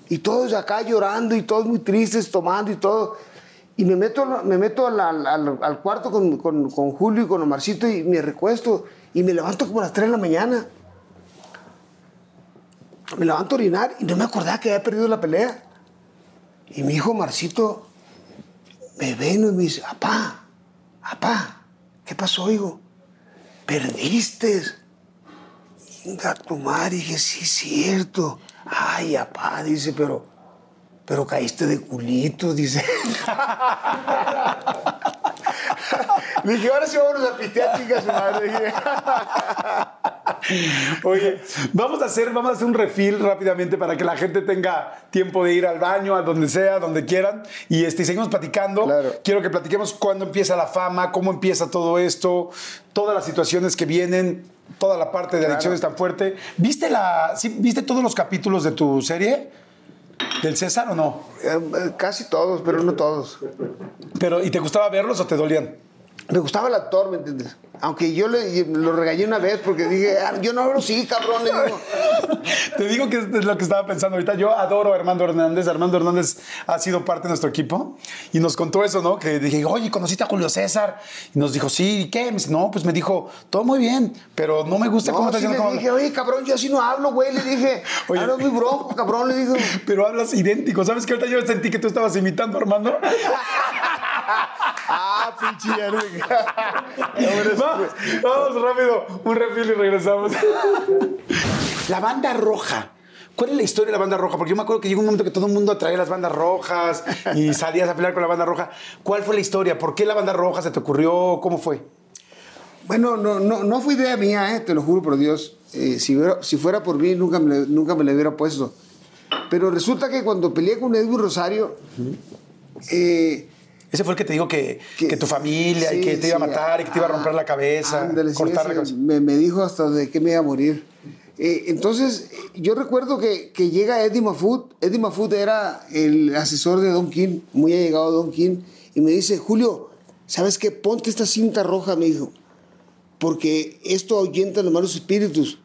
Y todos acá llorando y todos muy tristes, tomando y todo. Y me meto, me meto al, al- al- cuarto con, con- con Julio y con Omarcito y me recuesto. Y me levanto como a las 3 de la mañana. Me levanto a orinar y no me acordaba que había perdido la pelea. Y mi hijo Marcito me ve y me dice, apá, apá, ¿qué pasó, hijo? Perdiste. Venga, tu madre, dije, sí, es cierto. Ay, apá, dice, pero, pero caíste de culito, dice. Le dije, ahora sí vamos a pistear, chicas, su madre. Oye, vamos a hacer, vamos a hacer un refil rápidamente para que la gente tenga tiempo de ir al baño, a donde sea, donde quieran. Y este, seguimos platicando. Claro. Quiero que platiquemos cuándo empieza la fama, cómo empieza todo esto, todas las situaciones que vienen, toda la parte de adicciones tan fuerte. ¿Viste, la, sí, ¿Viste todos los capítulos de tu serie? ¿Del César o no? Eh, eh, Casi todos, pero no todos. Pero, ¿Y te gustaba verlos o te dolían? Me gustaba el actor, ¿me entiendes? Aunque yo le, lo regañé una vez porque dije, "Ah, yo no hablo sí, cabrón. Le digo. Te digo que es lo que estaba pensando ahorita. Yo adoro a Armando Hernández. Armando Hernández ha sido parte de nuestro equipo y nos contó eso, ¿no? Que dije, oye, ¿conociste a Julio César? Y nos dijo, sí, ¿y qué? Me dice, no, pues me dijo, todo muy bien, pero no me gusta cómo No, estás sí diciendo le cómo dije, oye, cabrón, yo así no hablo, güey. Le dije, Oye. hablas muy bronco, cabrón. Le digo, Pero hablas idéntico. ¿Sabes que ahorita yo sentí que tú estabas imitando a Armando? Ah, pinche. Va, Vamos rápido, un refil y regresamos. La banda roja. ¿Cuál es la historia de la banda roja? Porque yo me acuerdo que llegó un momento que todo el mundo traía las bandas rojas y salías a pelear con la banda roja. ¿Cuál fue la historia? ¿Por qué la banda roja se te ocurrió? ¿Cómo fue? Bueno, no, no, no fue idea mía, eh, te lo juro por Dios. Eh, si, hubiera- si fuera por mí, nunca me, nunca me le hubiera puesto. Pero resulta que cuando peleé con Edwin Rosario, eh, Ese fue el que te dijo que, que, que- tu familia y que te iba a matar y que te iba a romper la cabeza, ándale, cortar la cabeza. Me, me dijo hasta de qué me iba a morir. Eh, entonces, yo recuerdo que, que llega Eddie Mafut. Eddie Mafut era el asesor de Don King, muy allegado a Don King, y me dice, Julio, ¿sabes qué? Ponte esta cinta roja, me dijo, porque esto ahuyenta los malos espíritus.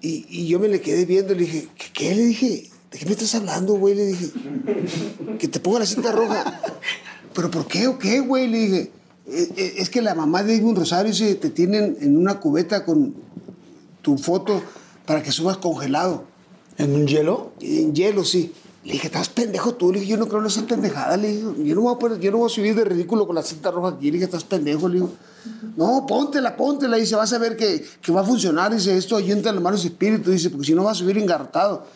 Y, y yo me le quedé viendo y le dije, ¿qué, qué? Le dije, ¿de qué me estás hablando, güey? Le dije, que te ponga la cinta roja. ¿Pero por qué o qué, güey? Le dije, "Eh, eh, es que la mamá de Edwin Rosario dice, te tienen en una cubeta con tu foto para que subas congelado. ¿En un hielo? En hielo, sí. Le dije, estás pendejo tú. Le dije, yo no creo en esas pendejadas. Le dije, yo no, voy a poner- yo no voy a subir de ridículo con la cinta roja aquí. Le dije, estás pendejo. Le digo, no, póntela, póntela. Dice, vas a ver que, que va a funcionar. Dice, esto ayunta en las manos espíritu. Dice, porque si no vas a subir engarrotado.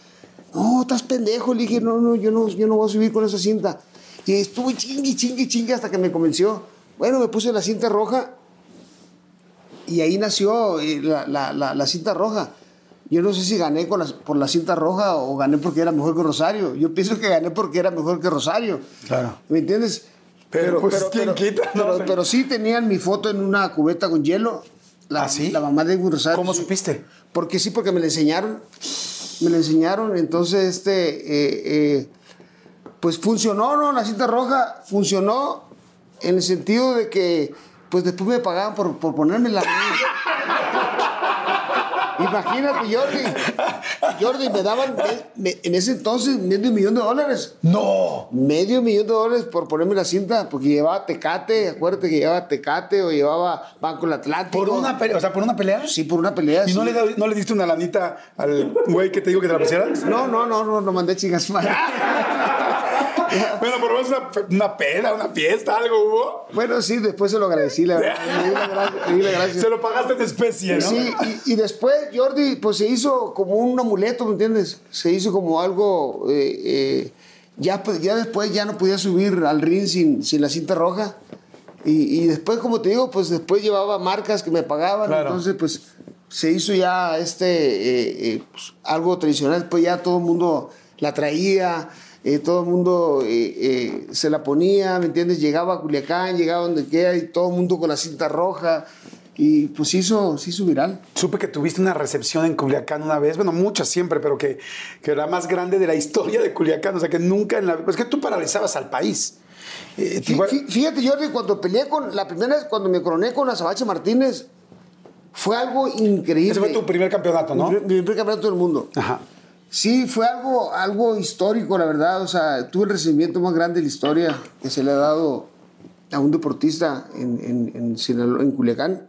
No, estás pendejo. Le dije, no, no, yo no, yo no voy a subir con esa cinta. Estuve chingue, chingue, chingue hasta que me convenció. Bueno, me puse la cinta roja y ahí nació eh, la, la- la- la cinta roja. Yo no sé si gané con por la cinta roja o gané porque era mejor que Rosario. Yo pienso que gané porque era mejor que Rosario. Claro. ¿Me entiendes? Pero, pues, ¿quién quita, no? pero, pero sí tenían mi foto en una cubeta con hielo. La, ¿Ah, sí? La mamá de Rosario. ¿Cómo sí. supiste? Porque sí, porque me la enseñaron. Me la enseñaron. Entonces, este. eh, eh, pues funcionó, ¿no? La cinta roja funcionó en el sentido de que, pues después me pagaban por, por ponérmela. Imagínate, Jordi. Jordi, me daban me- en ese entonces medio millón de dólares. ¡No! Medio millón de dólares por ponerme la cinta, porque llevaba Tecate, acuérdate que llevaba Tecate o llevaba Banco del Atlántico. ¿Por una pelea? O sea, ¿por una pelea? Sí, por una pelea. ¿Y no le, da- no le diste una lanita al güey que te dijo que te la pusieras? No, no, no, no, no mandé chingas madre. bueno, por lo menos una, una peda, una fiesta, algo hubo. Bueno, sí, después se lo agradecí, la verdad. Le di la gra- le di gracia. Se lo pagaste en especie, ¿no? Sí, y, y después Jordi, pues se hizo como un amuleto, ¿me entiendes? Se hizo como algo. eh, eh, ya, pues, ya después ya no podía subir al ring sin, sin la cinta roja. Y, y después, como te digo, pues después llevaba marcas que me pagaban. Claro. Entonces, pues se hizo ya este eh, eh, pues, algo tradicional. Después ya todo el mundo la traía. Eh, todo el mundo eh, eh, se la ponía, ¿me entiendes? Llegaba a Culiacán, llegaba donde quiera y todo el mundo con la cinta roja. Y pues hizo, se hizo viral. Supe que tuviste una recepción en Culiacán una vez, bueno, muchas siempre, pero que, que era más grande de la historia de Culiacán, o sea, que nunca en la... Pues que tú paralizabas al país. Eh, igual- fí- Fíjate, Jordi, cuando peleé con, la primera vez, cuando me coroné con Azabache Martínez, fue algo increíble. ese fue tu primer campeonato, ¿no? Mi, mi primer campeonato del mundo. Ajá. Sí, fue algo, algo histórico, la verdad. O sea, tuve el recibimiento más grande de la historia que se le ha dado a un deportista en, en, en, Sinaloa- Culiacán.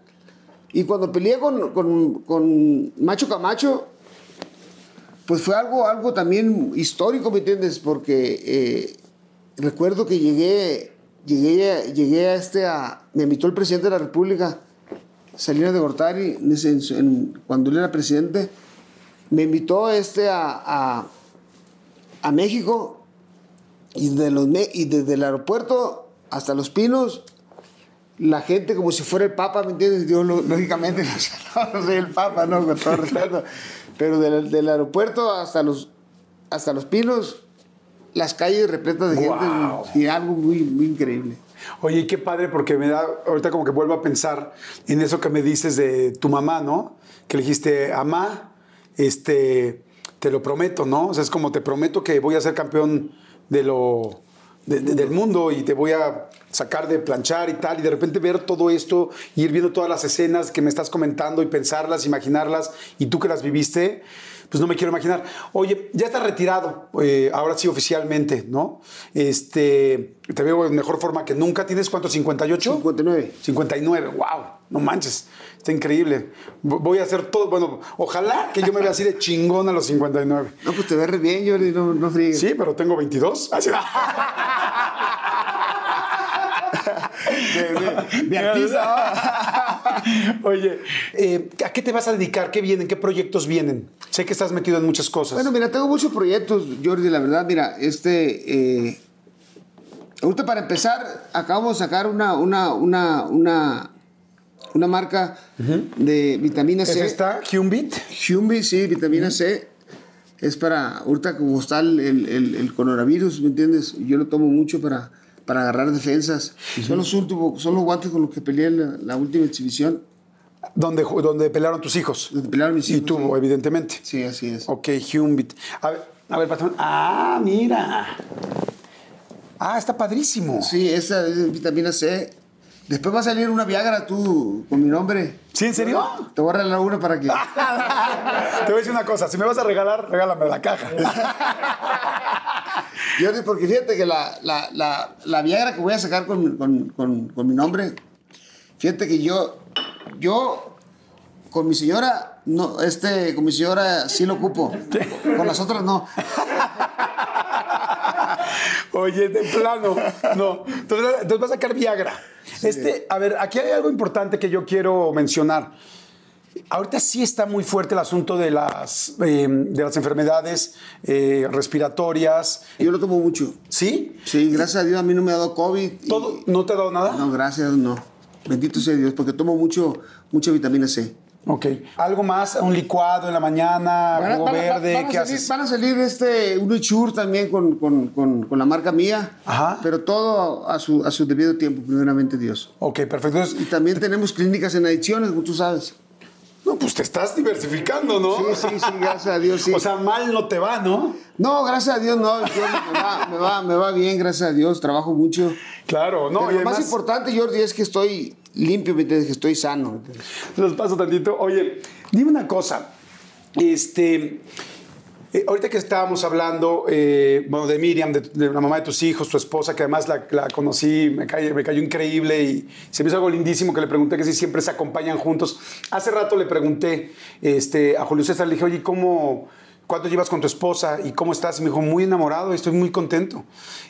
Y cuando peleé con, con, con Macho Camacho, pues fue algo, algo también histórico, ¿me entiendes? Porque eh, recuerdo que llegué, llegué, llegué a este, me invitó el presidente de la República, Salinas de Gortari, en- cuando él era presidente, me invitó este a, a, a México y, de los, y desde el aeropuerto hasta Los Pinos, la gente como si fuera el Papa, ¿me entiendes? Yo lo- lógicamente no, soy el Papa, ¿no? Con todo respeto. Pero del, del aeropuerto hasta los, hasta los Pinos, las calles repletas de gente y algo muy, muy increíble. Oye, qué padre, porque me da, ahorita como que vuelvo a pensar en eso que me dices de tu mamá, ¿no? Que le dijiste, mamá, este, te lo prometo, ¿no? O sea, es como te prometo que voy a ser campeón de lo, de- de- del mundo y te voy a sacar de planchar y tal, y de repente ver todo esto, y ir viendo todas las escenas que me estás comentando y pensarlas, imaginarlas, y tú que las viviste, pues no me quiero imaginar. Oye, ya estás retirado, eh, ahora sí oficialmente, ¿no? Este, te veo en mejor forma que nunca. ¿Tienes cuánto? ¿58? 59. 59, wow, no manches, está increíble. Voy a hacer todo, bueno, ojalá que yo me vea así de chingón a los 59. No, pues te ves re bien, Jordi, no, no friegues. Sí, pero tengo 22. Así- De, de- de artista. Oye, eh, ¿a qué te vas a dedicar? ¿Qué vienen? ¿Qué proyectos vienen? Sé que estás metido en muchas cosas. Bueno, mira, tengo muchos proyectos, Jordi, la verdad, mira, este... eh, ahorita para empezar, acabamos de sacar una, una, una, una, una marca de vitamina ¿Es C. esta? ¿Humbit? Humbi, sí, vitamina C. Es para, ahorita como está el, el, coronavirus, ¿me entiendes? Yo lo tomo mucho para, para agarrar defensas. Son los últimos, son los guantes con los que peleé en la, la última exhibición. Donde, donde pelearon tus hijos. Donde pelearon mis Y hijos, tú, sí. evidentemente. Sí, así es. Ok, Humbit. A ver, a ver, patrón. Ah, mira. Ah, está padrísimo. Sí, esa es vitamina C. Después va a salir una Viagra tú con mi nombre. ¿Sí, en serio? Te voy a regalar una para que. Te voy a decir una cosa, si me vas a regalar, regálame la caja. Jordi, porque fíjate que la, la, la, la Viagra que voy a sacar con, con, con, con mi nombre, fíjate que yo, yo con mi señora, no, este, con mi señora sí lo ocupo. Con las otras no. Oye, de plano, no. Entonces, entonces vas a sacar Viagra. Este, a ver, aquí hay algo importante que yo quiero mencionar. Ahorita sí está muy fuerte el asunto de las, eh, de las enfermedades eh, respiratorias. Yo lo tomo mucho. ¿Sí? Sí, gracias a Dios a mí no me ha dado COVID. y- ¿Todo, ¿No te ha dado nada? No, gracias, no. Bendito sea Dios, porque tomo mucho, mucha vitamina C. Ok. ¿Algo más? ¿Un licuado en la mañana? Van a- ¿Jugo van verde? van a ¿Qué salir, haces? Van a salir este, un Echur también con, con, con, con la marca mía. Ajá. Pero todo a su, a su debido tiempo, primeramente Dios. Ok, perfecto. Y también tenemos clínicas en adicciones, como tú sabes. No, pues te estás diversificando, ¿no? Sí, sí, sí, gracias a Dios, sí. O sea, mal no te va, ¿no? no, gracias a Dios, no. yo- me, va, me, va, me va bien, gracias a Dios. Trabajo mucho. Claro, no. Pero y lo más importante, Jordi, es que estoy limpio, ¿me entiendes? Que estoy sano. Los paso tantito. Oye, dime una cosa. Este. Eh, ahorita que estábamos hablando, eh, bueno, de Miriam, de, de la mamá de tus hijos, tu esposa, que además la, conocí, me cayó increíble y se me hizo algo lindísimo que le pregunté que si siempre se acompañan juntos. Hace rato le pregunté este, a Julio César, le dije, oye, ¿cómo, ¿cuánto llevas con tu esposa y cómo estás? Y me dijo, muy enamorado y estoy muy contento.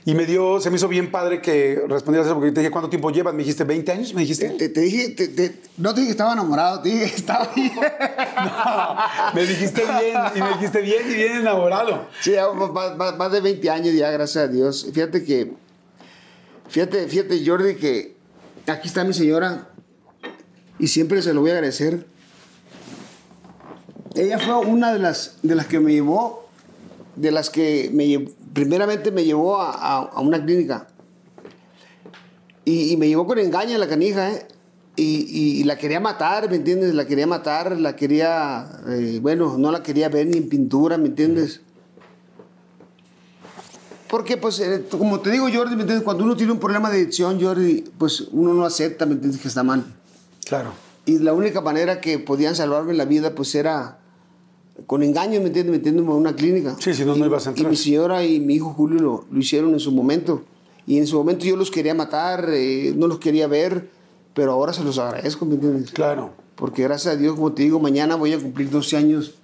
Y me dio, se me hizo bien padre que respondieras eso porque te dije, ¿cuánto tiempo llevas? Me dijiste, ¿20 años? Me dijiste. Te, te dije, te- te- no te dije que estaba enamorado, te dije que estaba bien. No, me dijiste bien, y me dijiste bien y bien enamorado. Sí, ya más, más- más de 20 años ya, gracias a Dios. Fíjate que, fíjate, fíjate, Jordi, que aquí está mi señora y siempre se lo voy a agradecer. Ella fue una de las, de las que me llevó, de las que me primeramente me llevó a, a- a una clínica. Y, y me llevó con engaño la canija, ¿eh? Y, y la quería matar, ¿me entiendes? La quería matar, la quería, eh, bueno, no la quería ver ni en pintura, ¿me entiendes? Porque, pues, eh, como te digo, Jordi, ¿me entiendes? Cuando uno tiene un problema de adicción, Jordi, pues uno no acepta, ¿me entiendes? Que está mal. Claro. Y la única manera que podían salvarme la vida, pues era con engaño, ¿me entiendes? Metiéndome a una clínica. Sí, si no, no Y- ibas a Y entrar. mi señora y mi hijo Julio lo, lo hicieron en su momento. Y en su momento yo los quería matar, eh, no los quería ver, pero ahora se los agradezco, ¿me entiendes? Claro. Porque gracias a Dios, como te digo, mañana voy a cumplir 12 años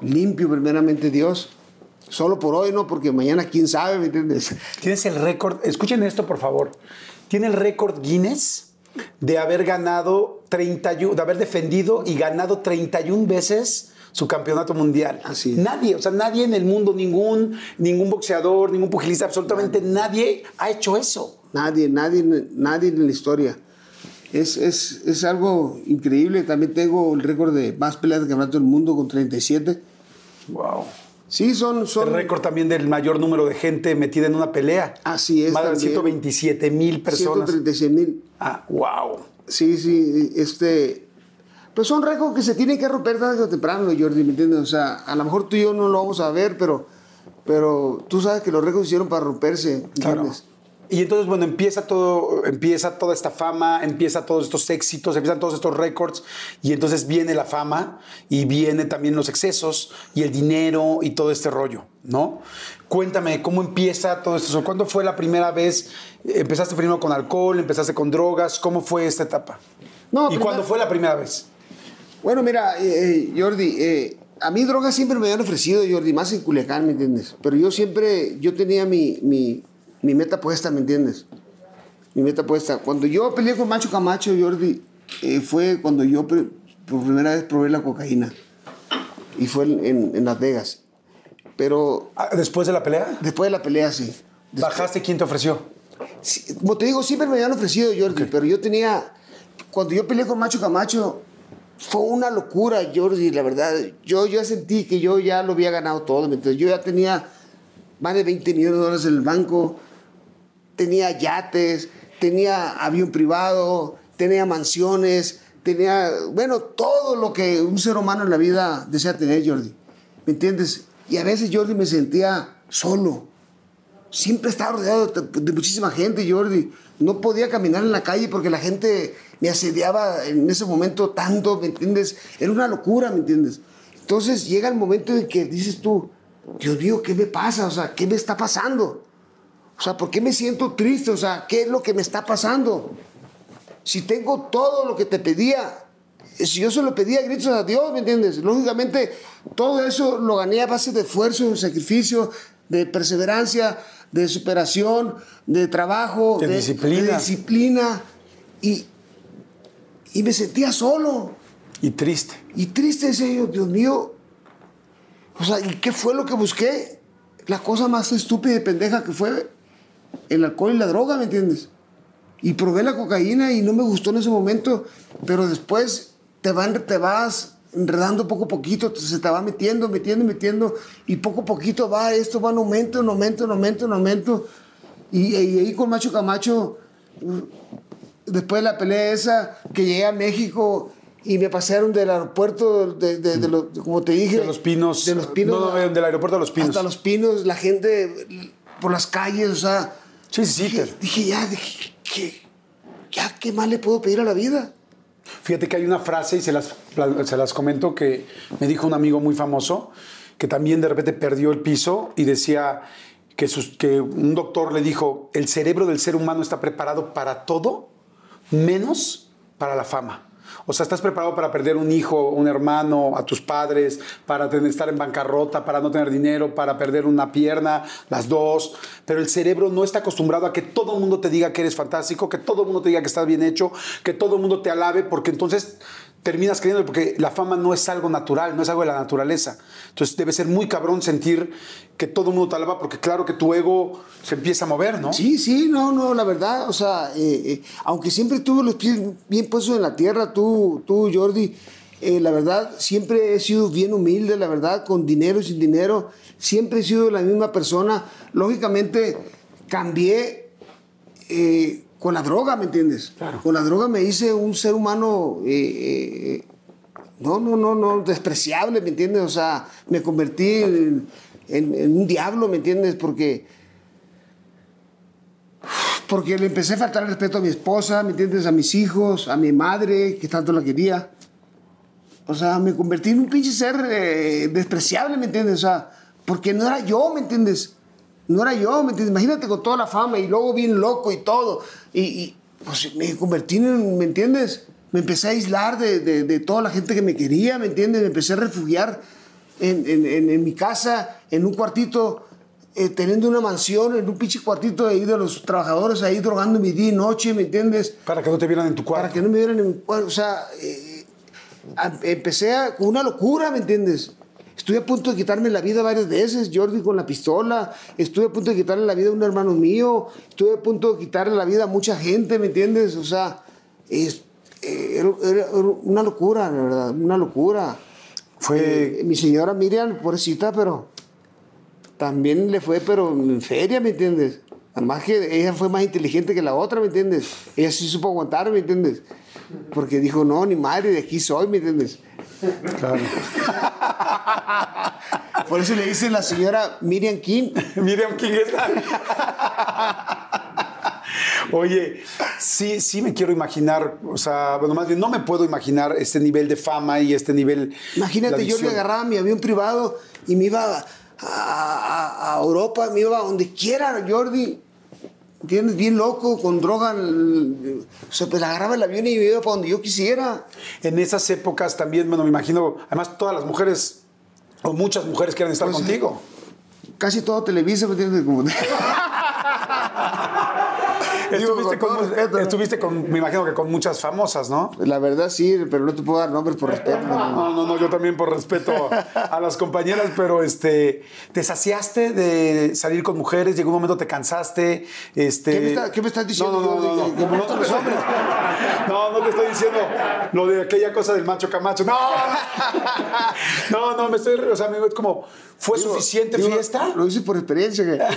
limpio, primeramente Dios. Solo por hoy, ¿no? Porque mañana, quién sabe, ¿me entiendes? Tienes el récord, escuchen esto por favor. Tiene el récord Guinness de haber ganado 31, de haber defendido y ganado 31 veces su campeonato mundial. Así es. Nadie, o sea, nadie en el mundo, ningún, ningún boxeador, ningún pugilista, absolutamente nadie ha hecho eso. Nadie, nadie, nadie en la historia. Es, es, es algo increíble. También tengo el récord de más peleas de campeonato del mundo con 37. Wow. Sí, son... son El récord también del mayor número de gente metida en una pelea. Así es, Más de también. 127 mil personas. 136 mil. Ah, wow. Sí, sí, este... Pues son récords que se tienen que romper tarde o temprano, Jordi, ¿me entiendes? O sea, a lo mejor tú y yo no lo vamos a ver, pero, pero tú sabes que los récords se hicieron para romperse, ¿me Claro. Y entonces, bueno, empieza todo, empieza toda esta fama, empieza todos estos éxitos, empiezan todos estos récords, y entonces viene la fama y viene también los excesos y el dinero y todo este rollo, ¿no? Cuéntame, ¿cómo empieza todo esto? ¿Cuándo fue la primera vez? ¿Empezaste primero con alcohol? ¿Empezaste con drogas? ¿Cómo fue esta etapa? No, ¿Y primero- cuándo fue la primera vez? Bueno, mira, eh, eh, Jordi, eh, a mí drogas siempre me habían ofrecido, Jordi, más en Culiacán, ¿me entiendes? Pero yo siempre, yo tenía mi, mi, mi meta puesta, ¿me entiendes? Mi meta puesta. Cuando yo peleé con Macho Camacho, Jordi, eh, fue cuando yo por primera vez probé la cocaína. Y fue en, en- en Las Vegas. Pero Ah, ¿Después de la pelea? después de la pelea, sí. ¿Bajaste? ¿Quién te ofreció? Sí, Como te digo, siempre me habían ofrecido, Jordi, pero yo tenía. Cuando yo peleé con Macho Camacho, fue una locura, Jordi, la verdad. Yo ya sentí que yo ya lo había ganado todo. ¿me entiendes? Yo ya tenía más de 20 millones de dólares en el banco, tenía yates, tenía avión privado, tenía mansiones, tenía, bueno, todo lo que un ser humano en la vida desea tener, Jordi. ¿Me entiendes? Y a veces, Jordi, me sentía solo. siempre estaba rodeado de, de muchísima gente, Jordi. No podía caminar en la calle porque la gente me asediaba en ese momento tanto, ¿me entiendes? Era una locura, ¿me entiendes? Entonces llega el momento en que dices tú, Dios mío, ¿qué me pasa? O sea, ¿qué me está pasando? O sea, ¿por qué me siento triste? O sea, ¿qué es lo que me está pasando? Si tengo todo lo que te pedía, si yo se lo pedía gritos a Dios, ¿me entiendes? Lógicamente, todo eso lo gané a base de esfuerzo, de sacrificio, de perseverancia, de superación, de trabajo, De disciplina. de disciplina. Y, y me sentía solo Y triste. y triste, decía yo, Dios mío. O sea, ¿y qué fue lo que busqué? La cosa más estúpida y pendeja que fue el alcohol y la droga, ¿me entiendes? Y probé la cocaína y no me gustó en ese momento, pero después te, van, te vas enredando poco a poquito, se te va metiendo, metiendo, metiendo, y poco a poquito va, esto va en aumento, en aumento, en aumento, en aumento. Y, y ahí con Macho Camacho, después de la pelea esa, que llegué a México y me pasaron del aeropuerto, de, de- de lo- como te dije. De los pinos. De los pinos. No, no, del aeropuerto de los pinos. Hasta los pinos, la gente por las calles, o sea. Sí, sí, sí, Dije, te- dije, ya, dije, ¿qué, ya, ¿qué más le puedo pedir a la vida? Fíjate que hay una frase y se las, se las comento que me dijo un amigo muy famoso que también de repente perdió el piso y decía que, sus- que un doctor le dijo, el cerebro del ser humano está preparado para todo menos para la fama. O sea, estás preparado para perder un hijo, un hermano, a tus padres, para tener- estar en bancarrota, para no tener dinero, para perder una pierna, las dos. Pero el cerebro no está acostumbrado a que todo el mundo te diga que eres fantástico, que todo el mundo te diga que estás bien hecho, que todo el mundo te alabe, porque entonces terminas creyendo, porque la fama no es algo natural, no es algo de la naturaleza. Entonces debe ser muy cabrón sentir que todo el mundo te alaba, porque claro que tu ego se empieza a mover, ¿no? Sí, sí, no, no, la verdad, o sea, eh, eh, aunque siempre tuve los pies bien puestos en la tierra, tú, tú Jordi, eh, la verdad, siempre he sido bien humilde, la verdad, con dinero y sin dinero, siempre he sido la misma persona. Lógicamente, cambié eh, con la droga, ¿me entiendes? Claro. Con la droga me hice un ser humano, eh, eh, no, no, no, no, despreciable, ¿me entiendes? O sea, me convertí en, en- en un diablo, ¿me entiendes? Porque porque le empecé a faltar el respeto a mi esposa, ¿me entiendes? A mis hijos, a mi madre, que tanto la quería. O sea, me convertí en un pinche ser eh, despreciable, ¿me entiendes? O sea, porque no era yo, ¿me entiendes? No era yo, ¿me entiendes? Imagínate con toda la fama y luego bien loco y todo. Y, y, pues me convertí en, ¿me entiendes? Me empecé a aislar de, de- de toda la gente que me quería, ¿me entiendes? Me empecé a refugiar en, en- en- en mi casa, en un cuartito, eh, teniendo una mansión, en un pinche cuartito ahí de los trabajadores, ahí drogándome día y noche, ¿me entiendes? Para que no te vieran en tu cuarto. Para que no me vieran en mi cuarto. O sea, eh, empecé a- con una locura, ¿me entiendes? Estuve a punto de quitarme la vida varias veces, Jordi con la pistola. Estuve a punto de quitarle la vida a un hermano mío. Estuve a punto de quitarle la vida a mucha gente, ¿me entiendes? O sea, es, eh, era, era- era una locura, la verdad, una locura. Fue Eh, mi señora Miriam, pobrecita, pero también le fue, pero en feria, ¿me entiendes? Además que ella fue más inteligente que la otra, ¿me entiendes? Ella sí supo aguantar, ¿me entiendes? Porque dijo, no, ni madre, de aquí soy, ¿me entiendes? Claro. Por eso le dice la señora Miriam King. Miriam King es la- Oye, sí, sí me quiero imaginar, o sea, bueno, más bien no me puedo imaginar este nivel de fama y este nivel. Imagínate, yo le agarraba mi avión privado y me iba a, a- a Europa, me iba a donde quiera, Jordi. ¿Entiendes? Bien loco, con droga. el- O sea, pues agarraba el avión y me iba para donde yo quisiera. En esas épocas también, bueno, me imagino, además todas las mujeres, o muchas mujeres quieren estar Pues, contigo. Casi todo Televisa, ¿me entiendes? Como- Estuviste con con, todo respeto, ¿no? estuviste con, me imagino que con muchas famosas, ¿no? La verdad sí, pero no te puedo dar nombres por respeto. No, no, no, yo también por respeto a las compañeras, pero este, ¿te saciaste de salir con mujeres? ¿Llegó un momento te cansaste? Este... ¿Qué me está- qué me estás diciendo, No, no, no, no, no, me no, te estoy diciendo lo de aquella cosa del macho camacho. No, no, no, me estoy, o sea, amigo, es como, ¿fue Digo, suficiente digo, fiesta? Lo hice por experiencia.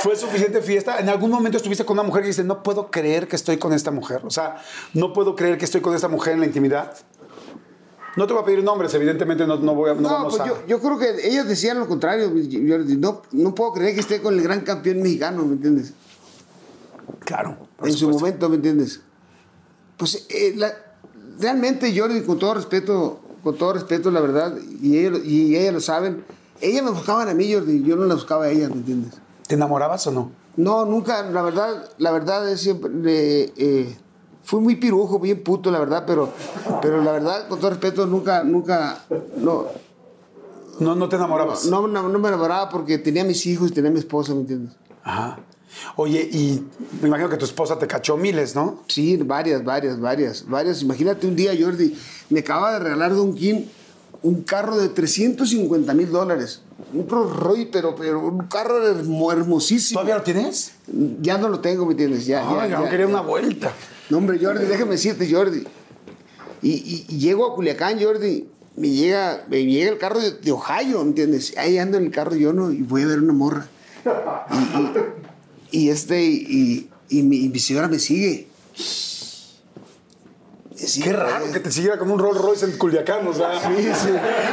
¿Fue suficiente fiesta? ¿En algún momento estuviste con una mujer y dices, no puedo creer que estoy con esta mujer? O sea, no puedo creer que estoy con esta mujer en la intimidad. No te voy a pedir nombres, evidentemente no, no voy a, no, No, vamos pues a... yo, yo creo que ellos decían lo contrario, Jordi. No, no puedo creer que esté con el gran campeón mexicano, ¿me entiendes? Claro. en su momento, ¿me entiendes? Pues eh, la- realmente Jordi, con todo respeto, con todo respeto, la verdad, y ella, y ella lo saben, ella me buscaban a mí, Jordi, yo no la buscaba a ella, ¿me entiendes? ¿Te enamorabas o no? No, nunca, la verdad, la verdad es siempre, eh, eh, fui muy pirujo, bien puto, la verdad, pero, pero la verdad, con todo respeto, nunca, nunca, no, No, no te enamorabas. no, no, no me enamoraba porque tenía mis hijos y tenía mi esposa, ¿me entiendes? Ajá. Oye, y me imagino que tu esposa te cachó miles, ¿no? Sí, varias, varias, varias, varias. Imagínate un día, Jordi, me acaba de regalar Don King un carro de 350 mil dólares. Un Rolls Royce, pero, pero un carro hermo- hermosísimo. ¿Todavía lo tienes? Ya no lo tengo, ¿me entiendes? Ya, ya, Ay, ya, yo quería ya. una vuelta. No, hombre, Jordi, déjame decirte, Jordi. Y, y- y llego a Culiacán, Jordi. Me llega, me llega el carro de, de Ohio, ¿me entiendes? Ahí ando en el carro yo, ¿no? Y voy a ver una morra. Y, y- este, y, y mi, y mi señora me sigue. Qué raro que te siguiera con un Rolls Royce en Culiacán, o sea. Sí, sí.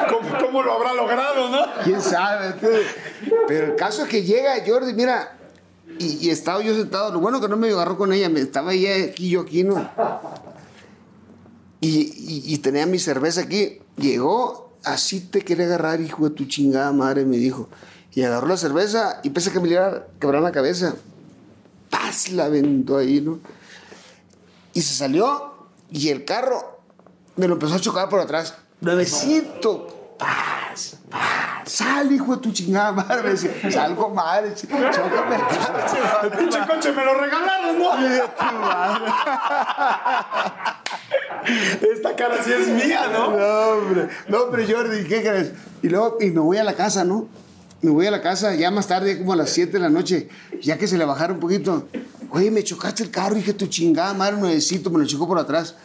¿Cómo, cómo lo habrá logrado, no? ¿Quién sabe? Pero el caso es que llega Jordi, mira, y, y estaba yo sentado. Lo bueno que no me agarró con ella, me estaba ella aquí, yo aquí, ¿no? Y, y- y tenía mi cerveza aquí. Llegó, así te quería agarrar, hijo de tu chingada madre, me dijo. Y agarró la cerveza y pensé que me iba a quebrar la cabeza. Paz, la aventó ahí, ¿no? Y se salió y el carro me lo empezó a chocar por atrás. Nuevecito. Paz, paz. Sal, hijo de tu chingada madre. Me decía, salgo madre. ch- Chócame el carro. El pinche coche me lo regalaron, ¿no? Esta cara sí es mía, ¿no? No, hombre. No, hombre, Jordi, ¿qué crees? Y luego, y me voy a la casa, ¿no? Me voy a la casa ya más tarde, como a las 7 de la noche, ya que se le bajaron un poquito. Oye, me chocaste el carro, dije, tu chingada madre, nuevecito, me lo chocó por atrás.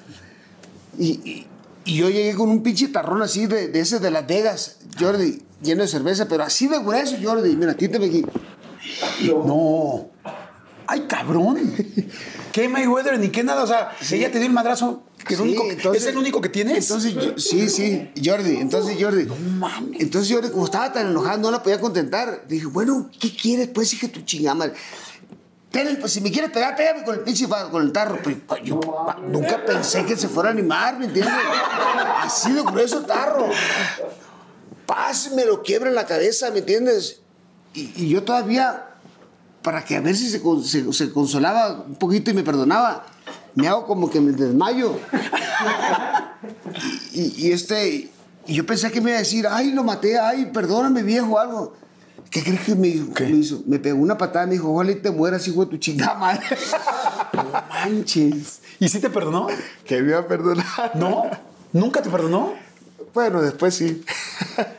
Y, y- y yo llegué con un pinche tarrón así de, de ese de Las Vegas, Jordi, lleno de cerveza, pero así de grueso, Jordi. Mira, títeme aquí. No. Ay, cabrón. ¿Qué Mayweather ni qué nada? O sea, ella te dio el madrazo. Que el Sí, único- entonces- ¿Es el único que tienes? Entonces, yo- sí, sí, Jordi. Entonces, Jordi. Entonces, Jordi, como estaba tan enojado, no la podía contentar. Dije, bueno, ¿qué quieres? Pues, dije tu el- pues, si me quieres pegar, pégame con el pinche con el tarro. Pero pa, yo nunca pensé que se fuera a animar, ¿me entiendes? Así de grueso tarro. Paz, me lo quiebra en la cabeza, ¿me entiendes? Y, y yo todavía, para que a ver si se- se consolaba un poquito y me perdonaba, me hago como que me desmayo. Y, y este, y yo pensé que me iba a decir, ay, lo maté, ay, perdóname, viejo, algo. ¿Qué crees que me, dijo? me hizo? Me pegó una patada, me dijo, ojalá y te mueras, hijo de tu chingada madre. Manches. ¿Y sí te perdonó? que me iba a perdonar. ¿No? ¿Nunca te perdonó? Bueno, después sí.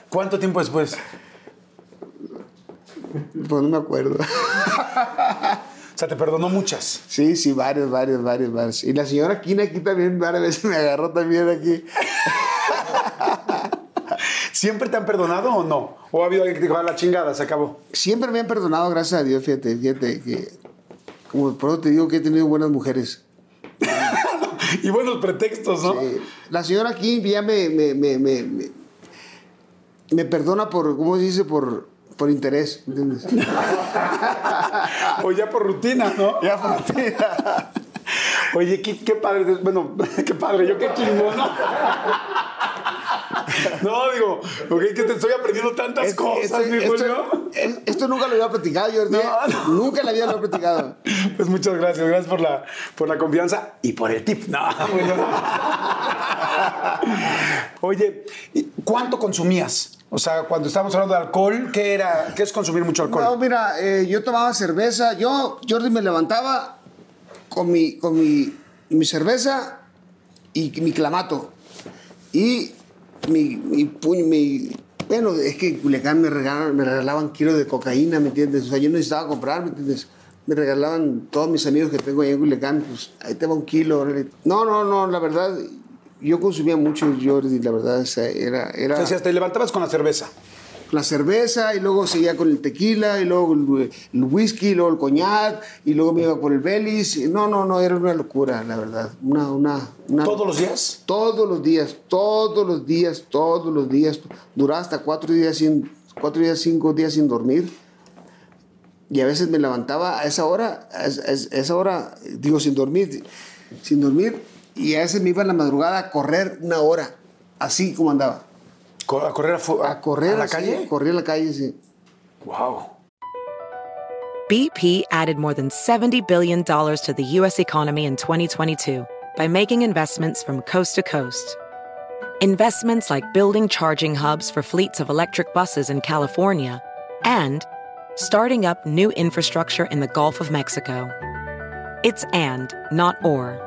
¿Cuánto tiempo después? Pues no me acuerdo. O sea, te perdonó muchas. Sí, sí, varios, varios, varios, varios. Y la señora Kina aquí también varias veces me agarró también aquí. ¿Siempre te han perdonado o no? ¿O ha habido alguien que te dijo, a la chingada, se acabó? Siempre me han perdonado, gracias a Dios, fíjate, fíjate que... Como por eso te digo que he tenido buenas mujeres. Y buenos pretextos, ¿no? Eh, la señora Kim ya me, me, me, me, me- me perdona por, ¿cómo se dice? Por, por interés, ¿entiendes? O ya por rutina, ¿no? ya por rutina. Oye, qué, qué padre. Bueno, qué padre, yo qué chingón, ¿no? Digo, ok, que te estoy aprendiendo tantas cosas, mi esto- Julio. es- esto nunca lo había platicado, Jordi. No, no. Nunca lo había platicado. Pues muchas gracias, gracias por la, por la confianza y por el tip. No, Julio. Oye, ¿y ¿cuánto consumías? O sea, cuando estábamos hablando de alcohol, ¿qué era? ¿Qué es consumir mucho alcohol? No, mira, eh, yo tomaba cerveza. Yo, Jordi, me levantaba con mi, con mi, mi cerveza y mi clamato. Y mi, mi puño, mi... Bueno, es que en Culiacán me regalaban, me regalaban kilos de cocaína, ¿me entiendes? O sea, yo necesitaba comprar, ¿me entiendes? Me regalaban todos mis amigos que tengo ahí en Culiacán, pues ahí te va un kilo. No, no, no, la verdad, yo consumía mucho Jordi, la verdad, o sea, era... era O sea, te levantabas con la cerveza. La cerveza y luego seguía con el tequila y luego el, el whisky, y luego el coñac y luego me iba por el belis. No, no, no, era una locura, la verdad. Una, una, una- ¿Todos los días? Todos los días, todos los días, todos los días. Duraba hasta cuatro días sin, cuatro días, cinco días sin dormir. Y a veces me levantaba a esa hora, a esa, a esa hora, digo, sin dormir, sin dormir. Y a veces me iba en la madrugada a correr una hora, así como andaba. Co- ¿A correr a, A correr a la así, calle? Correr a la calle, sí. Wow. BP added more than $70 billion to the U.S. economy in 2022 by making investments from coast to coast. Investments like building charging hubs for fleets of electric buses in California and starting up new infrastructure in the Gulf of Mexico. It's and, not or.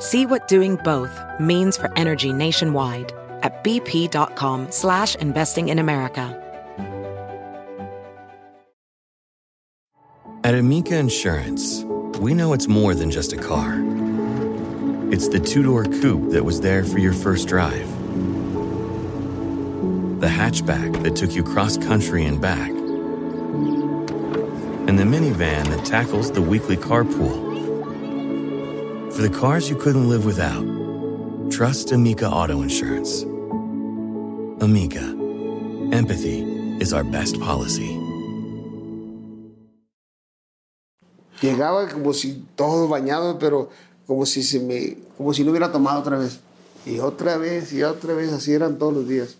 See what doing both means for energy nationwide at bp.com slash investing in America. At Amica Insurance, we know it's more than just a car. It's the two door coupe that was there for your first drive, the hatchback that took you cross country and back, and the minivan that tackles the weekly carpool. For the cars you couldn't live without, trust Amica Auto Insurance. Amica, empathy is our best policy. Llegaba como si todo bañado, pero como si se me, como si no hubiera tomado otra vez. Y otra vez, y otra vez, así eran todos los días.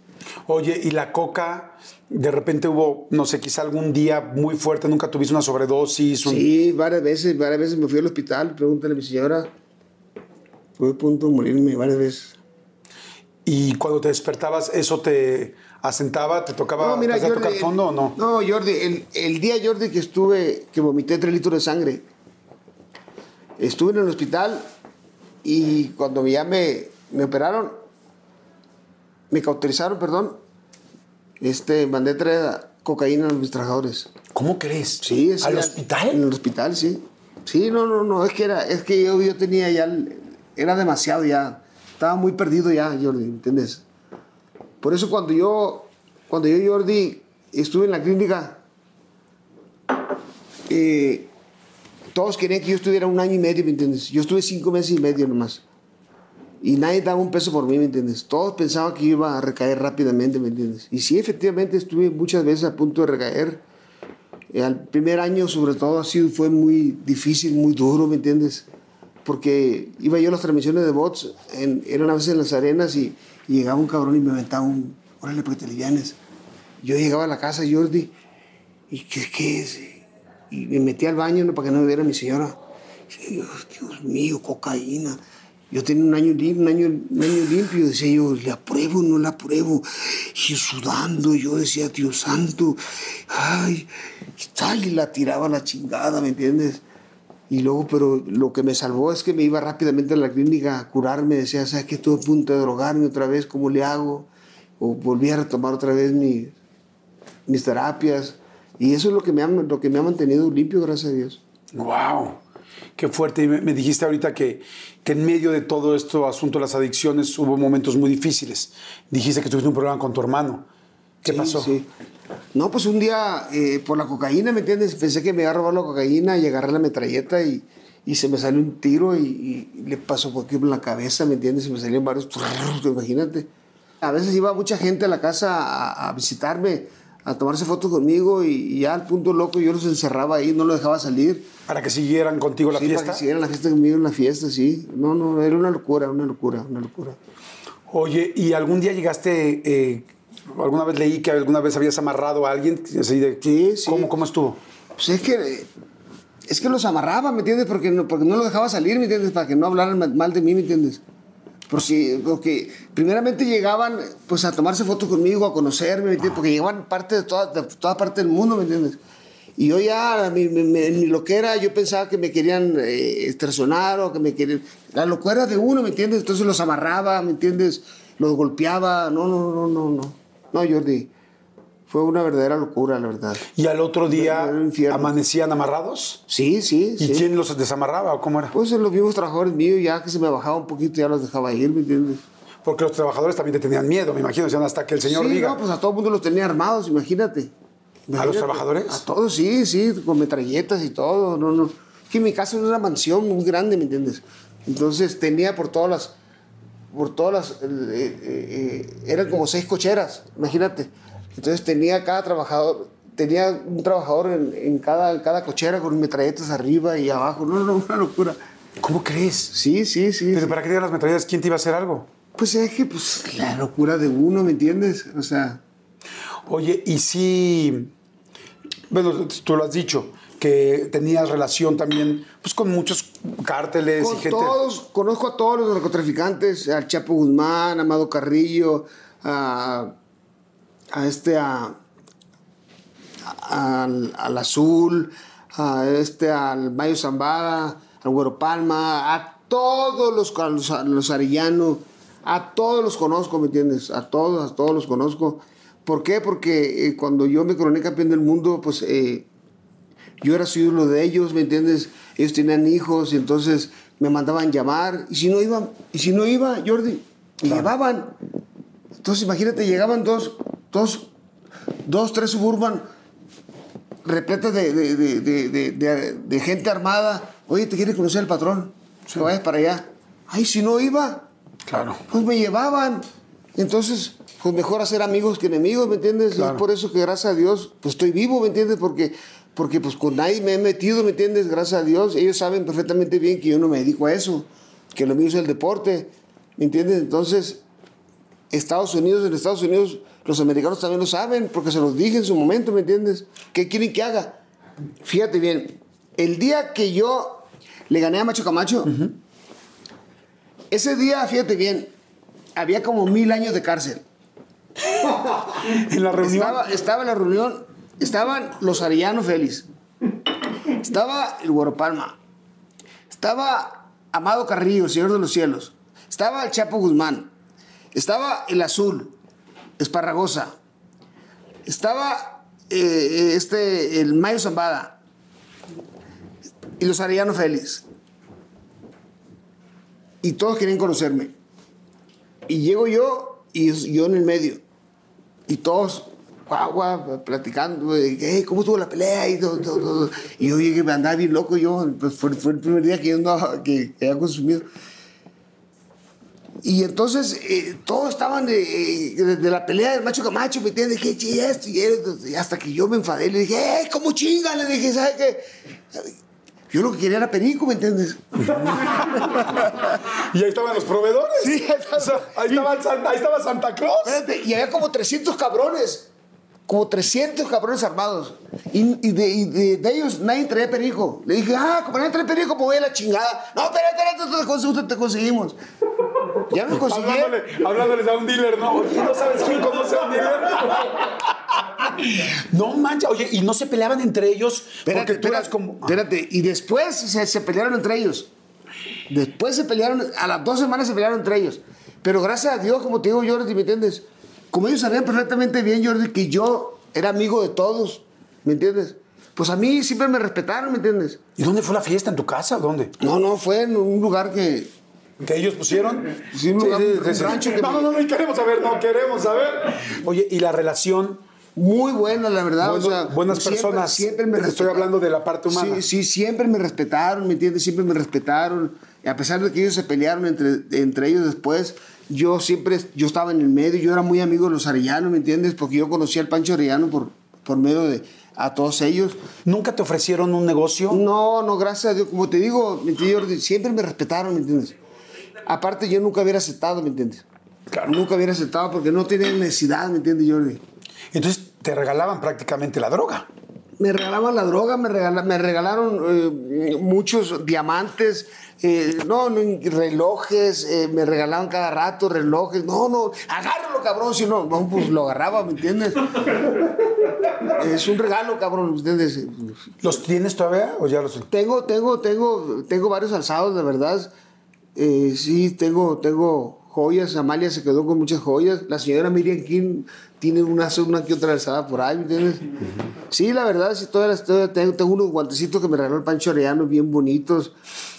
Oye, ¿y la coca? De repente hubo, no sé, quizá algún día muy fuerte, nunca tuviste una sobredosis. un- Sí, varias veces, varias veces me fui al hospital, pregúntale a mi señora. Estuve a punto de morirme varias veces. Y cuando te despertabas, ¿eso te asentaba? ¿Te tocaba No, mira, Jordi, tocar fondo o no? No, Jordi, el, el día, Jordi, que estuve, que vomité tres litros de sangre, estuve en el hospital y cuando ya me, me operaron, me cauterizaron, perdón, este, mandé traer cocaína a mis trabajadores. ¿Cómo crees? Sí, es ¿Al era- hospital? En el hospital, sí. Sí, no, no, no, es que era, es que yo, yo tenía ya, era demasiado ya, estaba muy perdido ya, Jordi, ¿entiendes? Por eso cuando yo, cuando yo, Jordi, estuve en la clínica, eh, todos querían que yo estuviera un año y medio, ¿me entiendes? Yo estuve cinco meses y medio nomás. Y nadie daba un peso por mí, ¿me entiendes? Todos pensaban que iba a recaer rápidamente, ¿me entiendes? Y sí, efectivamente, estuve muchas veces a punto de recaer. Eh, Al primer año, sobre todo, ha sido, fue muy difícil, muy duro, ¿me entiendes? Porque iba yo a las transmisiones de bots, en, eran a veces en las arenas y, y llegaba un cabrón y me aventaba un, órale, porque te livianes. Yo llegaba a la casa, Jordi, y ¿qué, qué es? Y me metí al baño ¿no? para que no me viera mi señora. Y Dios mío, cocaína. Yo tenía un año, un año, un año limpio, decía yo, ¿le apruebo o no la apruebo? Y sudando, yo decía, Dios santo, ay, y tal, y la tiraba la chingada, ¿me entiendes? Y luego, pero lo que me salvó es que me iba rápidamente a la clínica a curarme, decía, ¿sabes qué? Estuve a punto de drogarme otra vez, ¿cómo le hago? O volví a retomar otra vez mi, mis terapias. Y eso es lo que me ha, lo que me ha mantenido limpio, gracias a Dios. ¡Wow! Qué fuerte. Y me, me dijiste ahorita que, que en medio de todo esto asunto de las adicciones hubo momentos muy difíciles. Dijiste que tuviste un problema con tu hermano. ¿Qué Sí, pasó? sí. No, pues un día eh, por la cocaína, ¿me entiendes? Pensé que me iba a robar la cocaína y agarré la metralleta y, y se me salió un tiro y, y le pasó por aquí en la cabeza, ¿me entiendes? Se me salieron varios, imagínate. A veces iba mucha gente a la casa a, a visitarme, a tomarse fotos conmigo y, y ya al punto loco yo los encerraba ahí, no los dejaba salir. Para que siguieran contigo la sí, fiesta. para que siguieran la fiesta conmigo en la fiesta, sí. No, no, era una locura, una locura, una locura. Oye, ¿y algún día llegaste, eh, alguna vez leí que alguna vez habías amarrado a alguien? Así de, Sí, sí. ¿Cómo, ¿Cómo estuvo? Pues es que, es que los amarraba, ¿me entiendes? Porque no, porque no los dejaba salir, ¿me entiendes? Para que no hablaran ma- mal de mí, ¿me entiendes? Porque, porque primeramente llegaban pues a tomarse fotos conmigo, a conocerme, ¿me entiendes? Porque llegaban parte de toda, de toda parte del mundo, ¿me entiendes? Y yo ya, mi, mi, mi loquera, yo pensaba que me querían eh, extorsionar o que me querían... La locura de uno, ¿me entiendes? Entonces los amarraba, ¿me entiendes? Los golpeaba. No, no, no, no, no. No, Jordi. Fue una verdadera locura, la verdad. ¿Y al otro día amanecían amarrados? Sí, sí, ¿Y sí. quién los desamarraba o cómo era? Pues los mismos trabajadores míos, ya que se me bajaba un poquito, ya los dejaba ir, ¿me entiendes? Porque los trabajadores también te tenían miedo, me imagino, decían hasta que el señor sí, diga. no, pues a todo el mundo los tenía armados, imagínate. ¿A los trabajadores? A todos, sí, sí, con metralletas y todo. No, no. Que mi casa era una mansión muy grande, ¿me entiendes? Entonces tenía por todas las. Por todas las. eh, eh, eran como seis cocheras, imagínate. Entonces tenía cada trabajador. Tenía un trabajador en, en cada, en cada cochera con metralletas arriba y abajo. No, no, una locura. ¿Cómo crees? Sí, sí, sí. Pero sí. para qué te las metralletas, ¿quién te iba a hacer algo? Pues es que, pues, la locura de uno, ¿me entiendes? O sea. Oye, y si, bueno, tú lo has dicho, que tenías relación también pues, con muchos cárteles y gente. todos, conozco a todos los narcotraficantes, al Chapo Guzmán, a Amado Carrillo, a, a este, a, a- al, al Azul, a este, al Mayo Zambada, al Güero Palma, a todos los, a los, a los Arellano, a todos los conozco, ¿me entiendes? A todos, a todos los conozco. ¿Por qué? Porque eh, cuando yo me coroné campeón del mundo, pues eh, yo era su ídolo de ellos, ¿me entiendes? Ellos tenían hijos y entonces me mandaban llamar. Y si no iba, y si no iba, Jordi, me llevaban. Entonces imagínate, llegaban dos, dos, dos, tres suburban repletas de, gente armada. Oye, ¿te quiere conocer el patrón? Que vayas para allá. Ay, si no iba, Claro. pues me llevaban. Entonces, pues mejor hacer amigos que enemigos, ¿me entiendes? Claro. Es por eso que gracias a Dios, pues estoy vivo, ¿me entiendes? Porque, porque pues con nadie me he metido, ¿me entiendes? Gracias a Dios. Ellos saben perfectamente bien que yo no me dedico a eso, que lo mío es el deporte, ¿me entiendes? Entonces, Estados Unidos, en Estados Unidos, los americanos también lo saben, porque se los dije en su momento, ¿me entiendes? ¿Qué quieren que haga? Fíjate bien, el día que yo le gané a Macho Camacho, ese día, fíjate bien, había como mil años de cárcel. En la reunión. Estaba, estaba en la reunión, estaban los Arellano Félix, estaba el Güero Palma, estaba Amado Carrillo, Señor de los Cielos, estaba el Chapo Guzmán, estaba el Azul, Esparragosa, estaba eh, este, el Mayo Zambada y los Arellano Félix. Y todos querían conocerme. Y llego yo y yo en el medio. Y todos, guau, platicando, "Hey, ¿cómo estuvo la pelea? Y, todo, todo, todo. y yo llegué, me andaba bien loco yo, pues fue, fue el primer día que yo andaba, que, que había consumido. Y entonces eh, todos estaban de, eh, de- de la pelea del macho Camacho, ¿me entiendes? Que esto y esto. Y hasta que yo me enfadé, le dije, ¡eh, cómo chinga! Le dije, ¿sabes qué? Yo lo que quería era perico, ¿me entiendes? Y ahí estaban los proveedores. Sí, ahí estaba- O sea, ahí, estaba, ahí estaba Santa Claus. Espérate, y había como 300 cabrones. Como 300 cabrones armados. Y, y de, y de- de ellos nadie traía perico. Le dije, ah, como nadie trae perico, pues voy a la chingada. No, espérate, espérate, te, conseguimos, te conseguimos. Ya me conseguí. Hablándole, hablándoles a un dealer, ¿no? Oye, ¿no sabes quién conoce a un dealer? No mancha, oye, y no se peleaban entre ellos Espérate, porque tú eras espérate, como. espérate. Y después se, se pelearon entre ellos. Después se pelearon, a las dos semanas se pelearon entre ellos. Pero gracias a Dios, como te digo, Jordi, ¿me entiendes? Como ellos sabían perfectamente bien, Jordi, que yo era amigo de todos, ¿me entiendes? Pues a mí siempre me respetaron, ¿me entiendes? ¿Y dónde fue la fiesta? ¿En tu casa? ¿Dónde? No, no, fue en un lugar que... ¿Que ellos pusieron? Sí, un lugar- un rancho que- No, no, no, no queremos saber, no queremos saber. Oye, ¿y la relación? Muy buena, la verdad. Bueno, o sea, buenas siempre- personas. Siempre me estoy hablando de la parte humana. Sí, sí, siempre me respetaron, ¿me entiendes? Siempre me respetaron. Y a pesar de que ellos se pelearon entre, entre ellos después, yo siempre, yo estaba en el medio, yo era muy amigo de los Arellanos, ¿me entiendes? Porque yo conocía al Pancho Arellano por, por medio de a todos ellos. ¿Nunca te ofrecieron un negocio? No, no, gracias a Dios. Como te digo, ¿me entiendes, siempre me respetaron, ¿me entiendes? Aparte, yo nunca hubiera aceptado, ¿me entiendes? Claro. Nunca hubiera aceptado porque no tenía necesidad, ¿me entiendes, Jordi? Entonces te regalaban prácticamente la droga. Me regalaban la droga, me, regala- me regalaron eh, muchos diamantes, eh, no, no, relojes, eh, me regalaban cada rato relojes. No, no, agárralo, cabrón, si no, no, pues lo agarraba, ¿me entiendes? es un regalo, cabrón, ¿me entiendes? ¿Los tienes todavía o ya los.? Tengo, tengo, tengo, tengo varios alzados, de verdad. Eh, sí, tengo, tengo joyas. Amalia se quedó con muchas joyas. La señora Miriam King tiene una, una que otra alzada por ahí, ¿me entiendes? Sí, la verdad, sí, todas las, todavía tengo, tengo unos guantecitos que me regaló el Pancho Arellano, bien bonitos.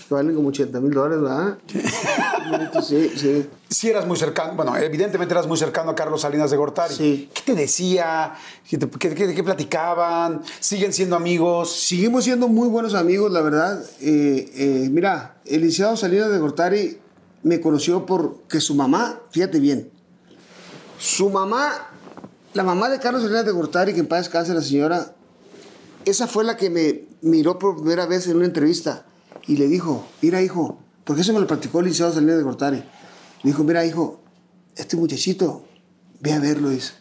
que valen como 80 mil dólares, ¿verdad? Sí, sí. Sí eras muy cercano, bueno, evidentemente eras muy cercano a Carlos Salinas de Gortari. Sí. ¿Qué te decía? ¿Qué, te- qué- qué- qué platicaban? ¿Siguen siendo amigos? Seguimos siendo muy buenos amigos, la verdad. Eh, eh, mira, el licenciado Salinas de Gortari me conoció porque su mamá, fíjate bien, su mamá, la mamá de Carlos Salinas de Gortari, que en paz descanse la señora, esa fue la que me miró por primera vez en una entrevista y le dijo, mira hijo, porque eso me lo platicó el licenciado Salinas de Gortari. Le dijo, mira hijo, este muchachito, ve a verlo, dice.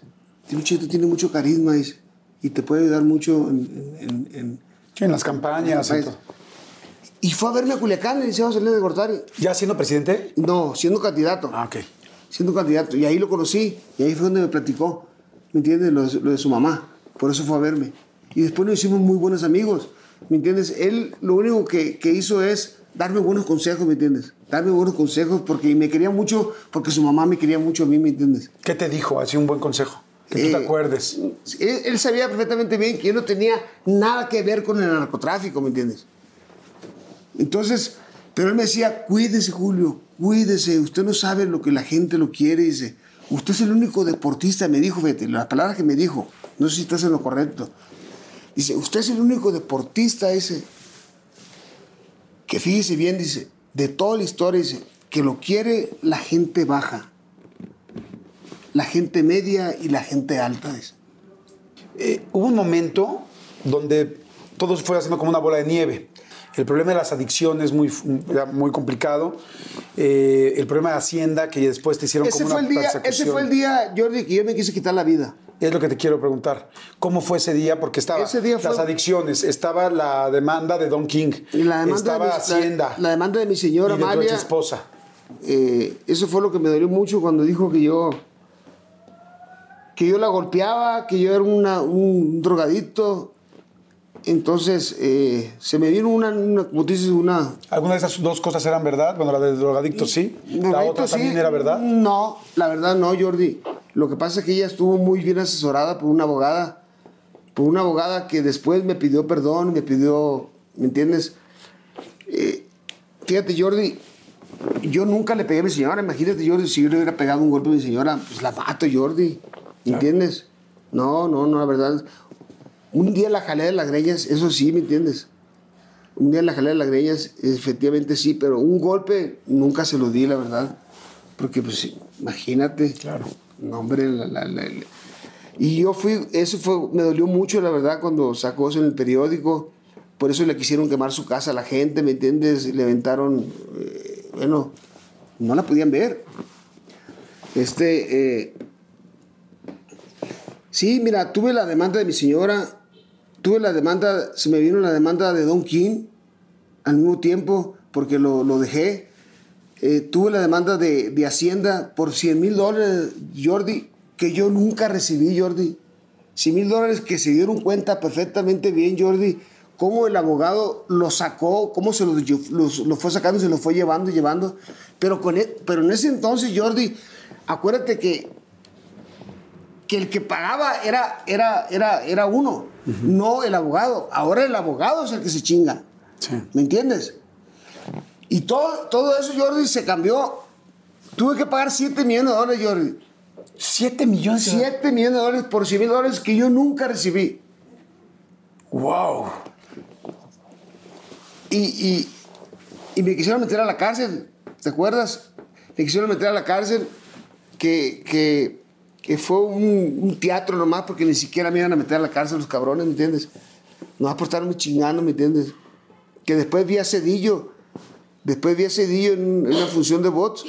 Este muchachito tiene mucho carisma, dice, y te puede ayudar mucho en- en- en, Sí, las campañas. en. Y fue a verme a Culiacán, el licenciado Salinas de Gortari. ¿Ya siendo presidente? No, siendo candidato. Ah, ok. Siendo candidato. Y ahí lo conocí. Y ahí fue donde me platicó. ¿Me entiendes? Lo, de- lo de su mamá. Por eso fue a verme. Y después nos hicimos muy buenos amigos. ¿Me entiendes? Él lo único que, que hizo es darme buenos consejos, ¿me entiendes? Darme buenos consejos porque me quería mucho, porque su mamá me quería mucho a mí, ¿me entiendes? ¿Qué te dijo? Así un buen consejo. Que tú Eh, te acuerdes. Él, él sabía perfectamente bien que yo no tenía nada que ver con el narcotráfico, ¿me entiendes? Entonces, pero él me decía, cuídese, Julio, cuídese, usted no sabe lo que la gente lo quiere, dice. Usted es el único deportista, me dijo, fíjate, las palabras que me dijo, no sé si estás en lo correcto. Dice, usted es el único deportista ese, que fíjese bien, dice, de toda la historia, dice, que lo quiere la gente baja, la gente media y la gente alta, dice. Eh, hubo un momento donde todo se fue haciendo como una bola de nieve. El problema de las adicciones muy, muy complicado. Eh, el problema de Hacienda, que después te hicieron Ese como fue, una el día, ese fue el día, Jordi, que yo me quise quitar la vida. Es lo que te quiero preguntar. ¿Cómo fue ese día? Porque estaba Ese día fue- las adicciones, estaba la demanda de Don King, Y la demanda estaba de mi, Hacienda La, la demanda de mi señora y de tu ex esposa. eh, eso fue lo que me dolió mucho cuando dijo que yo que yo la golpeaba, que yo era una- un drogadicto. Entonces eh, se me vino una, una, como dices, una... ¿Alguna de esas dos cosas eran verdad? Bueno, la de drogadicto sí. la otra sí. también era verdad. No, la verdad no, Jordi. Lo que pasa es que ella estuvo muy bien asesorada por una abogada, por una abogada que después me pidió perdón, me pidió, ¿me entiendes? Eh, fíjate, Jordi, yo nunca le pegué a mi señora. Imagínate, Jordi, si yo le hubiera pegado un golpe a mi señora, pues la mato, Jordi. ¿Me entiendes? No, no, no, la verdad. Un día la jalé de las greñas, eso sí, ¿me entiendes? Un día la jalé de las greñas, efectivamente sí, pero un golpe nunca se lo di, la verdad. Porque, pues, imagínate. Claro. No, hombre, la- la- la- la- Y yo fui, eso fue, me dolió mucho, la verdad, cuando sacó eso en el periódico. Por eso le quisieron quemar su casa a la gente, ¿me entiendes? Le aventaron, eh, bueno, no la podían ver. Este, eh, sí, mira, tuve la demanda de mi señora, tuve la demanda, se me vino la demanda de Don King al mismo tiempo, porque lo, lo dejé. Eh, tuve la demanda de, de Hacienda por 100 mil dólares, Jordi, que yo nunca recibí, Jordi. 100 mil dólares que se dieron cuenta perfectamente bien, Jordi, cómo el abogado lo sacó, cómo se los, los- lo fue sacando, se lo fue llevando, llevando. Pero, con e- pero en ese entonces, Jordi, acuérdate que, que el que pagaba era, era, era, era uno, no el abogado. Ahora el abogado es el que se chinga. Sí. ¿Me entiendes? Y todo, todo eso, Jordi, se cambió. Tuve que pagar 7 millones de dólares, Jordi. Siete millones. de- 7 millones de dólares por 100 mil dólares que yo nunca recibí. Wow. Y, y, y me quisieron meter a la cárcel, ¿te acuerdas? Me quisieron meter a la cárcel que, que, que fue un, un teatro nomás porque ni siquiera me iban a meter a la cárcel los cabrones, ¿me entiendes? Nomás por estarme chingando, ¿me entiendes? Que después vi a Cedillo, después vi a Cedillo en, en una función de bots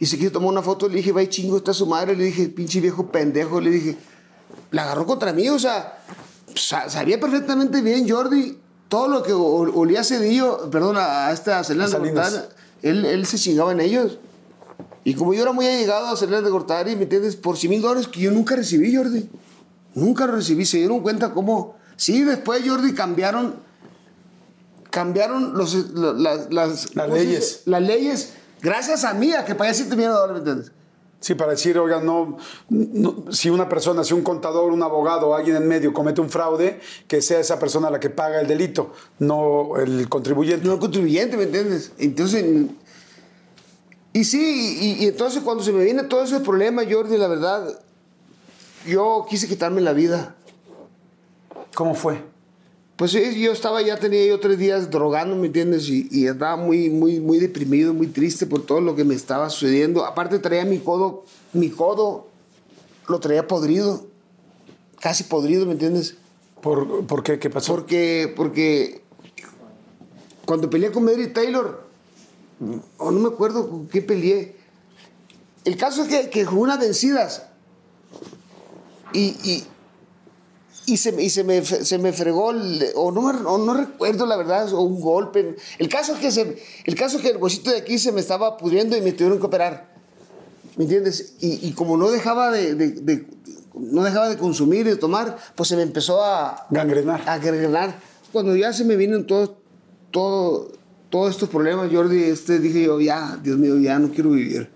y se quiso tomar una foto, le dije, vaya chingo, está su madre, le dije, pinche viejo pendejo, le dije, la agarró contra mí, o sea, sa- sabía perfectamente bien Jordi todo lo que olía a Cedillo, perdón, a, esta Selena él, él se chingaba en ellos. Y como yo era muy allegado a Selena de Gortari, ¿me entiendes? Por 100 mil dólares que yo nunca recibí, Jordi. Nunca lo recibí. Se dieron cuenta cómo... Sí, después, Jordi, cambiaron... Cambiaron los, lo- las, las, Las ¿cómo se leyes. Las leyes, gracias a mí, a que pagué 7 millones de dólares, ¿me entiendes? Sí, para decir, oiga, no, no- si una persona, si un contador, un abogado alguien en medio comete un fraude, que sea esa persona la que paga el delito, no el contribuyente. No contribuyente, ¿me entiendes? Entonces, y sí, y, y entonces cuando se me viene todo ese problema, Jordi, la verdad, yo quise quitarme la vida. ¿Cómo fue? Pues sí, yo estaba, ya tenía yo tres días drogando, ¿me entiendes? Y, y estaba muy, muy, muy deprimido, muy triste por todo lo que me estaba sucediendo. Aparte traía mi codo, mi codo lo traía podrido, casi podrido, ¿me entiendes? ¿Por, por qué? ¿Qué pasó? Porque, porque cuando peleé con Mary Taylor, o no me acuerdo con qué peleé. El caso es que, que jugué unas vencidas y, y, y se, me- y se, me, se me fregó, el- o, no, o no recuerdo la verdad, o un golpe. El caso, es que se, el caso es que el huesito de aquí se me estaba pudriendo y me tuvieron que operar. ¿Me entiendes? Y, y como no dejaba de, de- de- no dejaba de consumir y de tomar, pues se me empezó a, Gangrenar. a gangrenar. Cuando ya se me vienen todos todo, todos estos problemas, Jordi, este, dije yo, ya, Dios mío, ya no quiero vivir.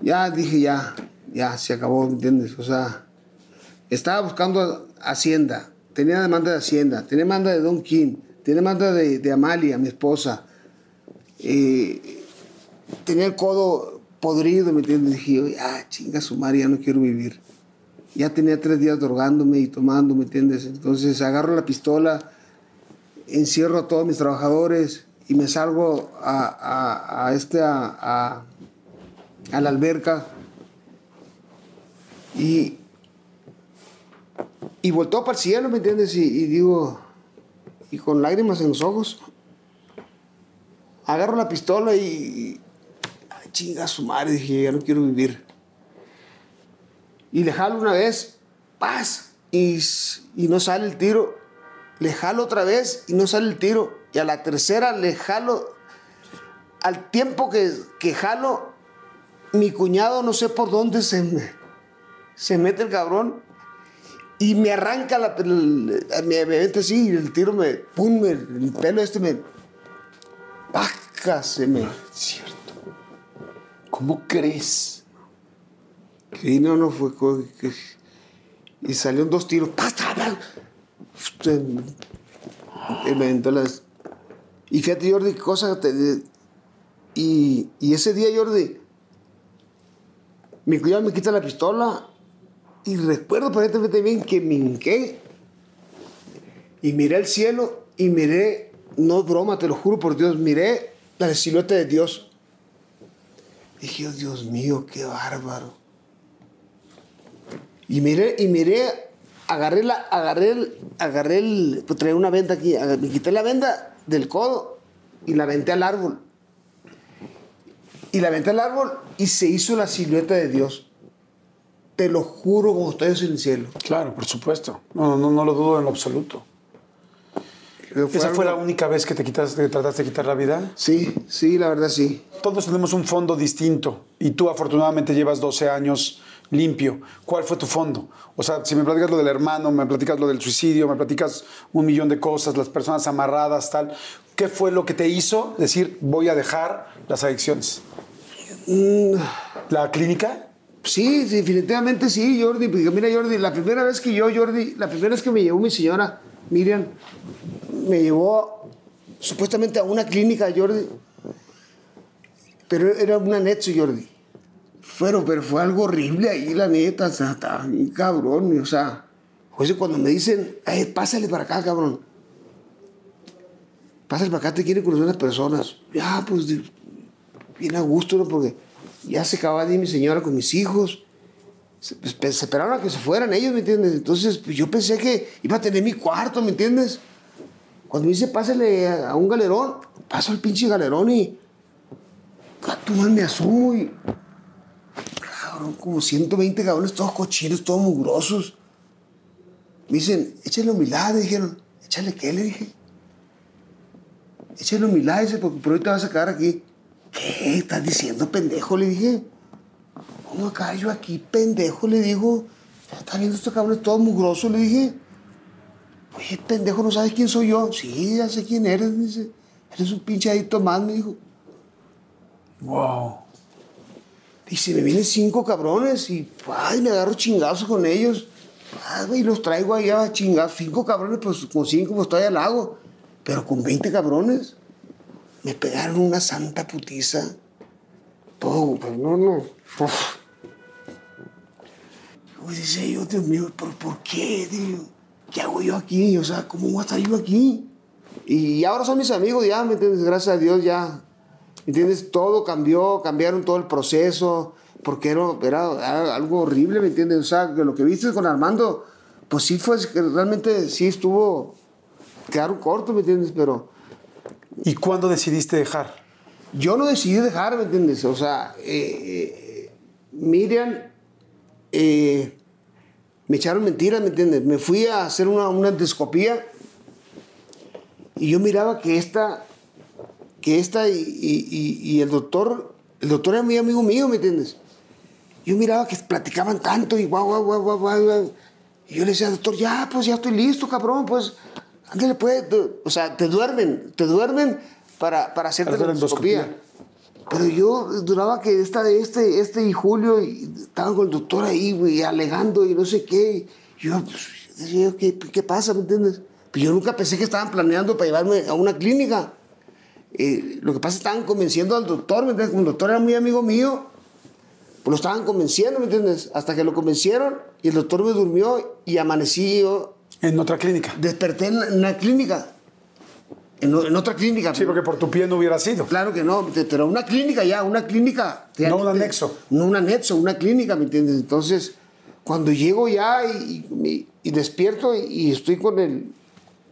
Ya dije, ya, ya, se acabó, ¿me entiendes? O sea, estaba buscando Hacienda, tenía demanda de Hacienda, tenía demanda de Don King, tenía demanda de, de Amalia, mi esposa. Eh, tenía el codo podrido, ¿me entiendes? Dije yo, ya, chinga su madre, ya no quiero vivir. Ya tenía tres días drogándome y tomando, ¿me entiendes? Entonces agarro la pistola, encierro a todos mis trabajadores y me salgo a, a, a este, a, a, la alberca y, y volteo para el cielo, ¿me entiendes? Y, digo, y con lágrimas en los ojos, agarro la pistola y, chinga su madre, dije, ya no quiero vivir. Y le jalo una vez, paz, y, y no sale el tiro. Le jalo otra vez y no sale el tiro. Y a la tercera le jalo. Al tiempo que, que jalo, mi cuñado no sé por dónde se, me- se mete el cabrón y me arranca la, el- me, me mete así y el tiro me, pum, me- el pelo este me, paca, se me, Cierto. ¿Cómo crees? Sí, no, no fue. y salieron dos tiros. ¡Pah, ta, ta! Y Y fíjate, Jordi, qué cosa. y, y ese día, Jordi, mi cuñado me quita la pistola. Y recuerdo perfectamente bien que me hinqué. Y miré al cielo y miré, no broma, te lo juro por Dios, miré la silueta de Dios. Dije, oh, Dios mío, qué bárbaro. Y miré, y miré, agarré la, agarré el, agarré el, pues traía una venda aquí, me quité la venda del codo y la aventé al árbol. Y la aventé al árbol y se hizo la silueta de Dios. Te lo juro como estoy en el cielo. Claro, por supuesto. No, no, no lo dudo en lo absoluto. ¿Esa fue la única vez que te, quitaste, que trataste de quitar la vida? Sí, sí, la verdad sí. Todos tenemos un fondo distinto y tú afortunadamente llevas 12 años limpio. ¿Cuál fue tu fondo? O sea, si me platicas lo del hermano, me platicas lo del suicidio, me platicas un millón de cosas, las personas amarradas, tal. ¿Qué fue lo que te hizo decir voy a dejar las adicciones? ¿La clínica? Sí, definitivamente sí, Jordi. Porque mira, Jordi, la primera vez que yo, Jordi, la primera vez que me llevó mi señora, Miriam, me llevó supuestamente a una clínica, Jordi. Pero era un anexo, Jordi. Fueron, pero fue algo horrible ahí, la neta. O sea, estaba bien cabrón. O sea, oye, cuando me dicen, "Ay, pásale para acá, cabrón. Pásale para acá, te quieren conocer unas personas. Ya, pues, bien a gusto, ¿no? Porque ya se acababa de ir mi señora con mis hijos. Se, pues, se esperaron a que se fueran ellos, ¿me entiendes? Entonces, pues, yo pensé que iba a tener mi cuarto, ¿me entiendes? Cuando me dice, pásale a, un galerón, paso al pinche galerón y. ah, tú me asumo. Cabrón, como 120 cabrones, todos cochinos, todos mugrosos. Me dicen, échale humildad, me dijeron. Échale qué, le dije. Échale humildad, dice, porque por hoy te vas a quedar aquí. ¿Qué estás diciendo, pendejo? Le dije. ¿Cómo acá yo aquí, pendejo? Le dijo. ¿Estás viendo estos cabrones todos mugrosos? Le dije. Oye, pendejo, ¿no sabes quién soy yo? Sí, ya sé quién eres. Eres un pinche adicto más, me dijo. Wow. Y se me vienen cinco cabrones y ay, me agarro chingazos con ellos. Ay, güey, los traigo allá a chingados. Cinco cabrones, pues con cinco pues todavía la hago. Pero con 20 cabrones me pegaron una santa putiza. Todo, pues no, no. Uf. Pues dice yo, Dios mío, ¿pero por qué, tío? ¿Qué hago yo aquí? O sea, ¿cómo voy a estar yo aquí? Y ahora son mis amigos ya, ¿me entiendes? Gracias a Dios ya. ¿Me entiendes? Todo cambió, cambiaron todo el proceso, porque era, era, algo horrible, ¿me entiendes? O sea, que lo que viste con Armando, pues sí fue, realmente sí estuvo, quedaron cortos, ¿me entiendes? Pero ¿Y cuándo decidiste dejar? yo no decidí dejar, ¿me entiendes? O sea, eh, eh, Miriam, eh, me echaron mentiras, ¿me entiendes? Me fui a hacer una, una endoscopía y yo miraba que esta, que esta y, y- y- el doctor, el doctor era muy amigo mío, ¿me entiendes? Yo miraba que platicaban tanto y guau, guau, guau, guau, guau. Y yo le decía, doctor, ya, pues ya estoy listo, cabrón, pues, ándale, pues. O sea, te duermen, te duermen para, para hacerte Para la hacer endoscopía. endoscopía. Pero yo duraba que esta, este, este y Julio y estaban con el doctor ahí, güey, alegando y no sé qué. Y yo, pues, ¿qué, ¿qué pasa? ¿Me entiendes? Pero yo nunca pensé que estaban planeando para llevarme a una clínica. Eh, lo que pasa es que estaban convenciendo al doctor, ¿me entiendes? Como el doctor era muy amigo mío, pues lo estaban convenciendo, ¿me entiendes? Hasta que lo convencieron y el doctor me durmió y amanecí yo, En otra clínica. desperté en, una clínica. En, otra clínica. Sí, porque por tu pie no hubiera sido. Claro que no, pero una clínica ya, una clínica. No un anexo. No un anexo, una clínica, ¿me entiendes? Entonces, cuando llego ya y, y- y despierto y, y estoy con, el,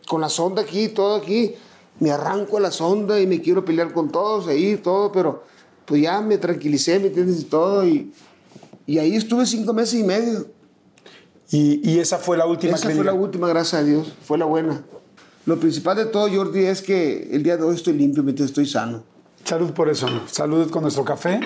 con la sonda aquí, todo aquí, me arranco a la sonda y me quiero pelear con todos ahí, todo, pero pues ya me tranquilicé, ¿me entiendes? Y todo, y, y ahí estuve cinco meses y medio. Y, y esa fue la última Esa clínica. fue la última, gracias a Dios, fue la buena. Lo principal de todo, Jordi, es que el día de hoy estoy limpio, estoy sano. Salud por eso. Salud con nuestro café.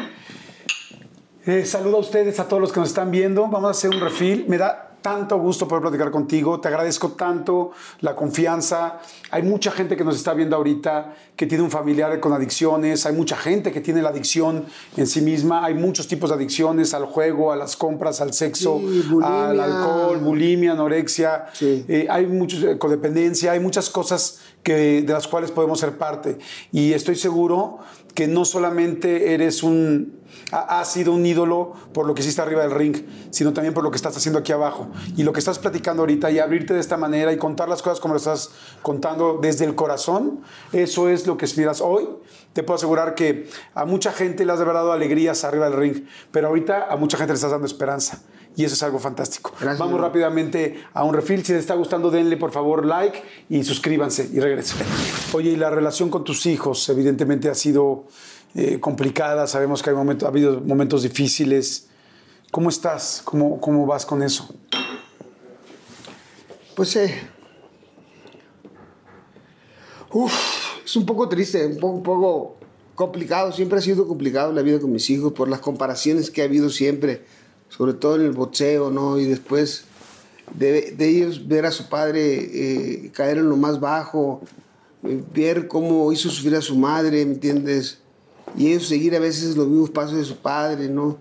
Eh, saludo a ustedes, a todos los que nos están viendo. Vamos a hacer un refil. Me da tanto gusto poder platicar contigo. Te agradezco tanto la confianza. Hay mucha gente que nos está viendo ahorita que tiene un familiar con adicciones. Hay mucha gente que tiene la adicción en sí misma. Hay muchos tipos de adicciones al juego, a las compras, al sexo, Sí, bulimia. al alcohol, bulimia, anorexia. Sí. Eh, hay muchos eh, codependencia, hay muchas cosas que, de las cuales podemos ser parte. Y estoy seguro que no solamente eres un ha- sido un ídolo por lo que hiciste arriba del ring, sino también por lo que estás haciendo aquí abajo. Y lo que estás platicando ahorita y abrirte de esta manera y contar las cosas como lo estás contando desde el corazón, eso es lo que aspiras hoy. Te puedo asegurar que a mucha gente le has dado alegrías arriba del ring, pero ahorita a mucha gente le estás dando esperanza. Y eso es algo fantástico. Gracias, Vamos rápidamente a un refil. Si les está gustando, denle por favor like y suscríbanse y regreso. Oye, y la relación con tus hijos, evidentemente ha sido eh, complicada. Sabemos que hay momentos, ha habido momentos difíciles. ¿Cómo estás? ¿Cómo, ¿Cómo vas con eso? Pues eh, uf, es un poco triste, un poco, un poco complicado. Siempre ha sido complicado la vida con mis hijos por las comparaciones que ha habido siempre, sobre todo en el boxeo, ¿no? Y después de, ellos ver a su padre eh, caer en lo más bajo, eh, ver cómo hizo sufrir a su madre, ¿me entiendes? Y ellos seguir a veces los mismos pasos de su padre, ¿no?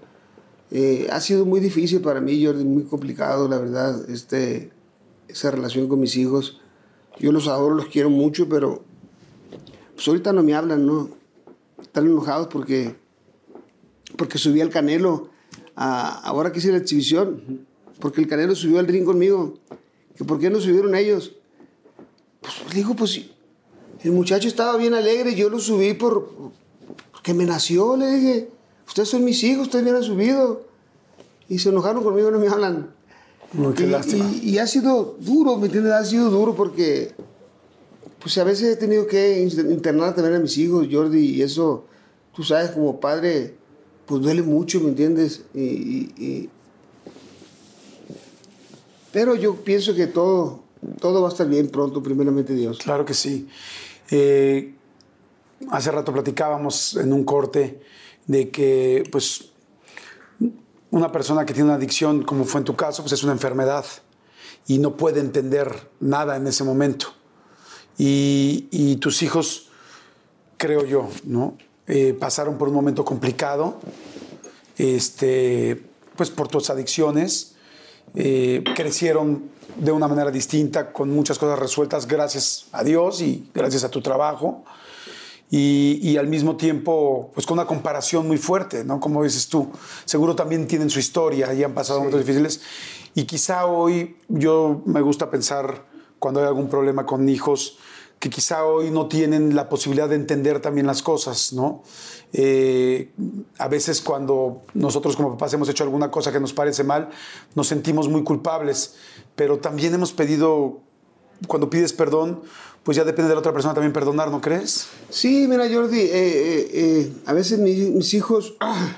Eh, ha sido muy difícil para mí, Jordi, muy complicado, la verdad, este, esa relación con mis hijos. Yo los adoro, los quiero mucho, pero pues ahorita no me hablan, ¿no? Están enojados porque, porque subí al Canelo, a- ahora que hice la exhibición, porque el Canelo subió al ring conmigo, que por qué no subieron ellos. Pues le digo, pues el muchacho estaba bien alegre, yo lo subí por, porque me nació, le dije, ustedes son mis hijos, ustedes me han subido. Y se enojaron conmigo, no me hablan. Qué y, lástima. y- y ha sido duro, ¿me entiendes? Ha sido duro porque, pues a veces he tenido que in- internar también a mis hijos, Jordi, y eso, tú sabes, como padre, pues duele mucho, ¿me entiendes? Y, Pero yo pienso que todo, todo va a estar bien pronto, primeramente Dios. Claro que sí. Eh, hace rato platicábamos en un corte de que, pues, una persona que tiene una adicción, como fue en tu caso, pues es una enfermedad y no puede entender nada en ese momento. Y tus hijos, creo yo, ¿no? Eh, pasaron por un momento complicado este, pues por tus adicciones, eh, crecieron de una manera distinta, con muchas cosas resueltas gracias a Dios y gracias a tu trabajo. Y, y, al mismo tiempo, pues con una comparación muy fuerte, ¿no? Como dices tú, seguro también tienen su historia y han pasado momentos difíciles. Y quizá hoy yo me gusta pensar cuando hay algún problema con hijos, que quizá hoy no tienen la posibilidad de entender también las cosas, ¿no? Eh, a veces cuando nosotros como papás hemos hecho alguna cosa que nos parece mal, nos sentimos muy culpables, pero también hemos pedido, cuando pides perdón, pues ya depende de la otra persona también perdonar, ¿no crees? Sí, mira Jordi, eh, eh, a veces mis, hijos ah,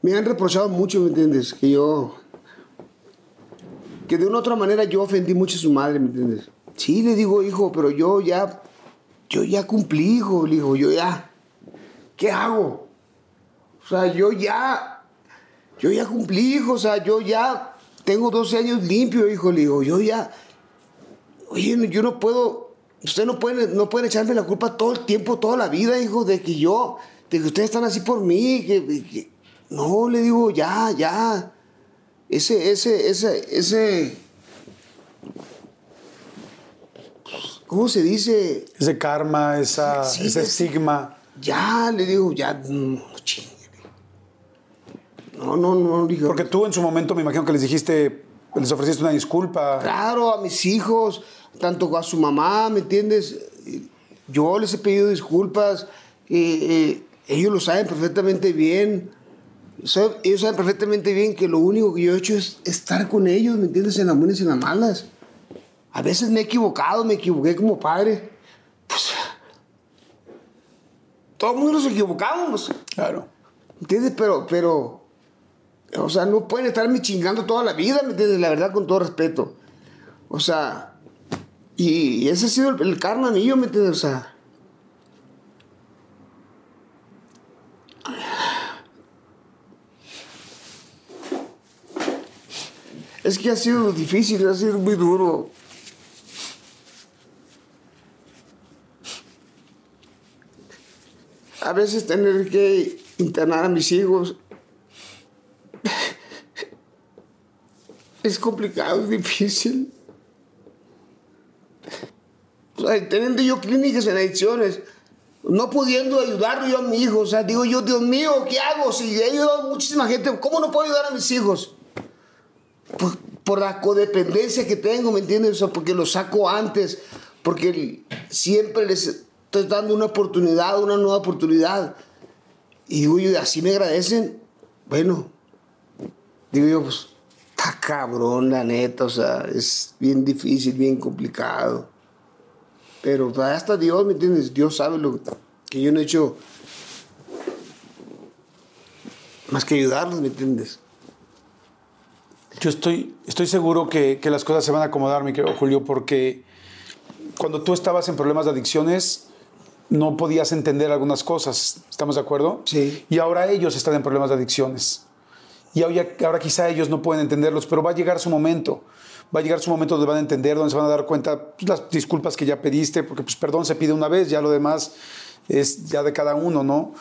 me han reprochado mucho, ¿me entiendes? Que yo, que de una u otra manera yo ofendí mucho a su madre, ¿me entiendes? Sí, le digo, hijo, pero yo ya, yo ya cumplí, hijo, le digo, yo ya, ¿qué hago? O sea, yo ya, yo ya cumplí, hijo, o sea, yo ya tengo 12 años limpio, hijo, le digo, yo ya, oye, yo no puedo, usted no puede, no puede echarme la culpa todo el tiempo, toda la vida, hijo, de que yo, de que ustedes están así por mí, que no, le digo, ya, ya, ese, ese, ese, ese, ¿cómo se dice? Ese karma, esa, Sí, ese es- estigma. Ya, le digo, ya, no, chingue. No, no, no, digo. Porque tú en su momento me imagino que les dijiste, les ofreciste una disculpa. Claro, a mis hijos, tanto a su mamá, ¿me entiendes? Yo les he pedido disculpas, eh, eh, ellos lo saben perfectamente bien. Ellos saben perfectamente bien que lo único que yo he hecho es estar con ellos, ¿me entiendes? En las buenas y en las malas. A veces me he equivocado, me equivoqué como padre. Pues, todo el mundo nos equivocamos. Claro. ¿Entiendes? Pero, pero, o sea, no pueden estarme chingando toda la vida, ¿me entiendes? La verdad, con todo respeto. O sea, y, ese ha sido el, el karma mío, ¿me entiendes? O sea, es que ha sido difícil, ha sido muy duro. A veces tener que internar a mis hijos es complicado, es difícil. O sea, teniendo yo clínicas en adicciones, no pudiendo ayudar yo a mi hijo, o sea, digo yo, Dios mío, ¿qué hago? Si he ayudado a muchísima gente, ¿cómo no puedo ayudar a mis hijos? Por, por la codependencia que tengo, ¿me entiendes? O sea, porque los saco antes, porque siempre les estoy dando una oportunidad, una nueva oportunidad. Y digo yo, así me agradecen. Bueno, digo yo, pues, está cabrón, la neta, o sea, es bien difícil, bien complicado. Pero hasta Dios, ¿me entiendes? Dios sabe lo que yo no he hecho más que ayudarlos, ¿me entiendes? Yo estoy, estoy seguro que, que las cosas se van a acomodar, mi querido Julio, porque cuando tú estabas en problemas de adicciones, no podías entender algunas cosas. ¿Estamos de acuerdo? Sí. Y ahora ellos están en problemas de adicciones. Y ahora, ahora quizá ellos no pueden entenderlos, pero va a llegar su momento. Va a llegar su momento donde van a entender, donde se van a dar cuenta pues, las disculpas que ya pediste, porque pues perdón se pide una vez, ya lo demás es ya de cada uno, ¿no?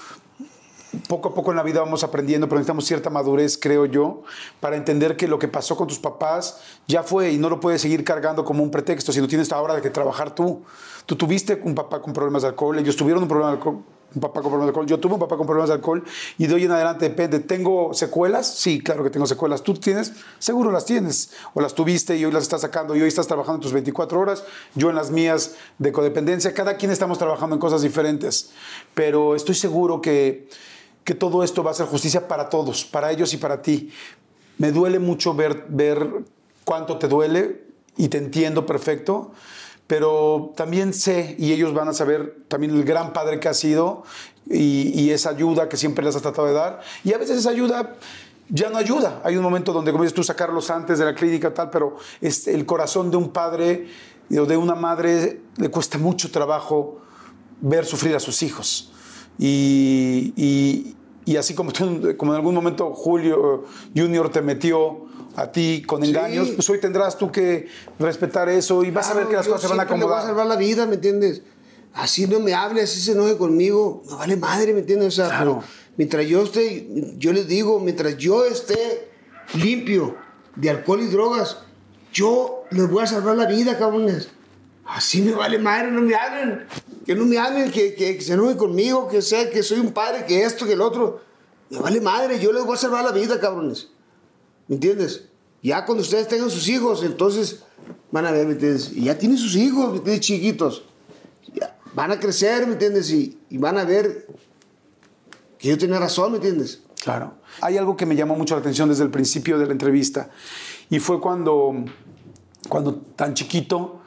poco a poco en la vida vamos aprendiendo, pero necesitamos cierta madurez, creo yo, para entender que lo que pasó con tus papás ya fue y no lo puedes seguir cargando como un pretexto, sino tienes ahora de que trabajar tú. Tú tuviste un papá con problemas de alcohol, ellos tuvieron un problema de alcohol, un papá con problemas de alcohol, yo tuve un papá con problemas de alcohol y de hoy en adelante depende. ¿Tengo secuelas? Sí, claro que tengo secuelas. ¿Tú tienes? Seguro las tienes. O las tuviste y hoy las estás sacando y hoy estás trabajando tus 24 horas, yo en las mías de codependencia. Cada quien estamos trabajando en cosas diferentes, pero estoy seguro que que todo esto va a ser justicia para todos, para ellos y para ti. Me duele mucho ver, ver cuánto te duele y te entiendo perfecto, pero también sé, y ellos van a saber también el gran padre que has sido y, esa ayuda que siempre les has tratado de dar. Y a veces esa ayuda ya no ayuda. Hay un momento donde, como dices tú, sacarlos antes de la clínica tal, pero es el corazón de un padre o de una madre le cuesta mucho trabajo ver sufrir a sus hijos. Y, así como, como en algún momento Julio Junior te metió a ti con engaños, sí. pues hoy tendrás tú que respetar eso y vas claro, a ver que las cosas se van a acomodar. Le voy a salvar la vida, ¿me entiendes? Así no me hables, así se enoje conmigo, me vale madre, ¿me entiendes? O sea, claro. Mientras yo esté, yo les digo, mientras yo esté limpio de alcohol y drogas, yo les voy a salvar la vida, cabrones. Así me vale madre, no me hablen. Que no me hablen, que, que, que se enojen conmigo, que sea que soy un padre, que esto, que el otro. Me vale madre, yo les voy a salvar la vida, cabrones. ¿Me entiendes? Ya cuando ustedes tengan sus hijos, entonces van a ver, ¿me entiendes? Y ya tienen sus hijos, ¿me entiendes? Chiquitos. Ya van a crecer, ¿me entiendes? Y, y van a ver que yo tenía razón, ¿me entiendes? Claro. Hay algo que me llamó mucho la atención desde el principio de la entrevista y fue cuando, cuando tan chiquito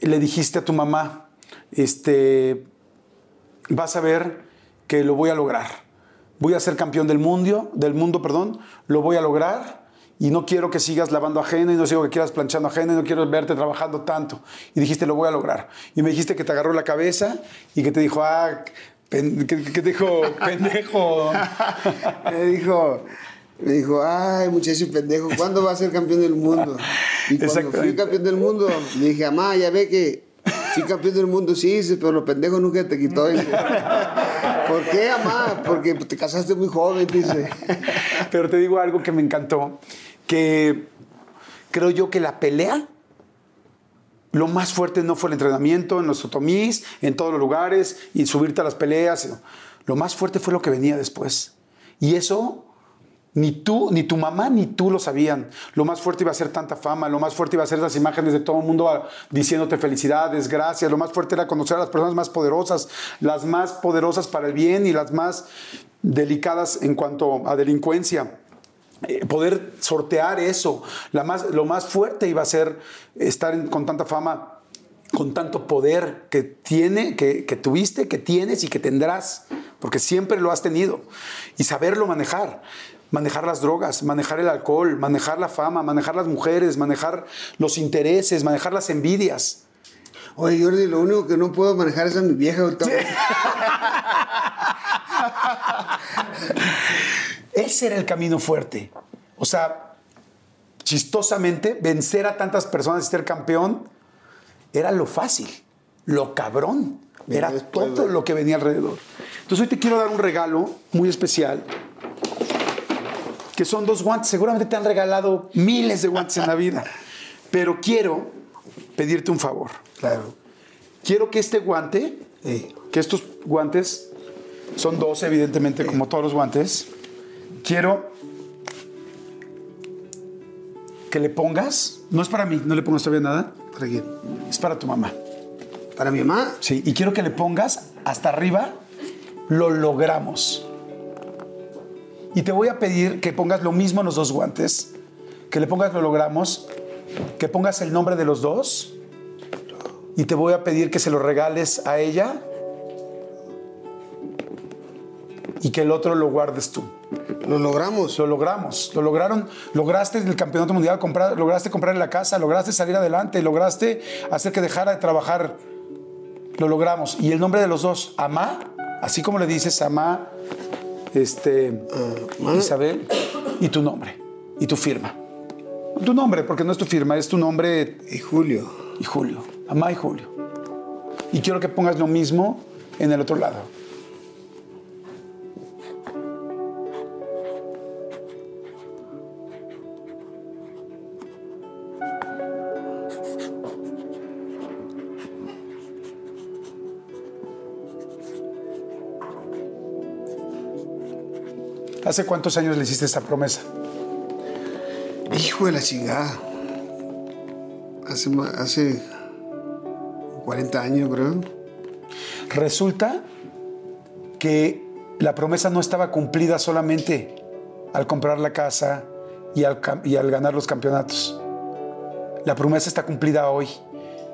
le dijiste a tu mamá, este, vas a ver que lo voy a lograr. Voy a ser campeón del mundo, del mundo, perdón, lo voy a lograr y no quiero que sigas lavando ajeno y no quiero que quieras planchando ajeno y no quiero verte trabajando tanto. Y dijiste, lo voy a lograr. Y me dijiste que te agarró la cabeza y que te dijo, ah, que te dijo, pendejo. me dijo, me dijo, ay, muchacho pendejo, ¿cuándo va a ser campeón del mundo? Y cuando fui campeón del mundo, le dije, mamá, ya ve que fui campeón del mundo, sí, pero lo pendejo nunca te quitó. ¿Por qué, mamá? Porque te casaste muy joven, dice. Pero te digo algo que me encantó, que creo yo que la pelea, lo más fuerte no fue el entrenamiento en los otomís, en todos los lugares, y subirte a las peleas. Lo más fuerte fue lo que venía después. Y eso ni tú, ni tu mamá, ni tú lo sabían. Lo más fuerte iba a ser tanta fama, lo más fuerte iba a ser las imágenes de todo el mundo ah, diciéndote felicidades, gracias. Lo más fuerte era conocer a las personas más poderosas, las más poderosas para el bien y las más delicadas en cuanto a delincuencia. Eh, poder sortear eso. Lo más fuerte iba a ser estar con tanta fama, con tanto poder que tiene, que tuviste, que tienes y que tendrás, porque siempre lo has tenido. Y saberlo manejar. Manejar las drogas, manejar el alcohol, manejar la fama, manejar las mujeres, manejar los intereses, manejar las envidias. Oye, Jordi, lo único que no puedo manejar es a mi vieja ahorita. Ese era el camino fuerte. O sea, chistosamente, vencer a tantas personas y ser campeón era lo fácil, lo cabrón. Era todo lo que venía alrededor. Entonces hoy te quiero dar un regalo muy especial, que son dos guantes. Seguramente te han regalado miles de guantes en la vida, pero quiero pedirte un favor. Claro. Quiero que este guante, Sí. que estos guantes son dos, evidentemente, como todos los guantes. Quiero que le pongas, no es para mí, no le pongas todavía nada, ¿Para quién? es para tu mamá. ¿Para mi mamá? Sí, y quiero que le pongas hasta arriba, lo logramos. Y te voy a pedir que pongas lo mismo en los dos guantes, que le pongas lo logramos, que pongas el nombre de los dos, y te voy a pedir que se lo regales a ella y que el otro lo guardes tú. Lo logramos. Lo logramos, lo lograron, lograste el campeonato mundial, comprar, lograste comprarle la casa, lograste salir adelante, lograste hacer que dejara de trabajar. Lo logramos. Y el nombre de los dos, Amá, así como le dices, Amá, este, Amá. Isabel, y tu nombre, y tu firma. Tu nombre, porque no es tu firma, es tu nombre Y Julio. y Julio. Amá y Julio. Y quiero que pongas lo mismo en el otro lado. ¿Hace cuántos años le hiciste esta promesa? Hijo de la chingada. Hace, hace 40 años, creo. Resulta que la promesa no estaba cumplida solamente al comprar la casa y al, cam- y al ganar los campeonatos. La promesa está cumplida hoy.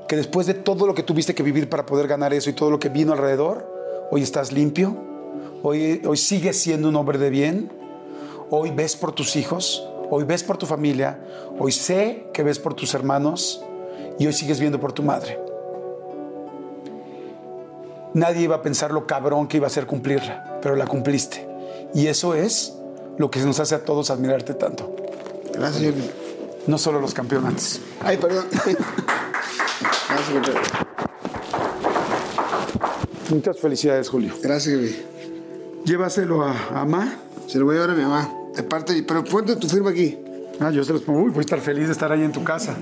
Que después de todo lo que tuviste que vivir para poder ganar eso y todo lo que vino alrededor, hoy estás limpio, hoy, hoy sigues siendo un hombre de bien, hoy ves por tus hijos, hoy ves por tu familia, hoy sé que ves por tus hermanos y hoy sigues viendo por tu madre. Nadie iba a pensar lo cabrón que iba a ser cumplirla, pero la cumpliste. Y eso es lo que nos hace a todos admirarte tanto. Gracias, Jordi. No solo los campeonatos. Ay, perdón. Gracias. Muchas felicidades, Julio. Gracias, Jordi. Llévaselo a, a Ma. Se lo voy a llevar a mi mamá. De parte, pero ponte tu firma aquí. Ah, yo se los pongo. Uy, voy a estar feliz de estar ahí en tu casa.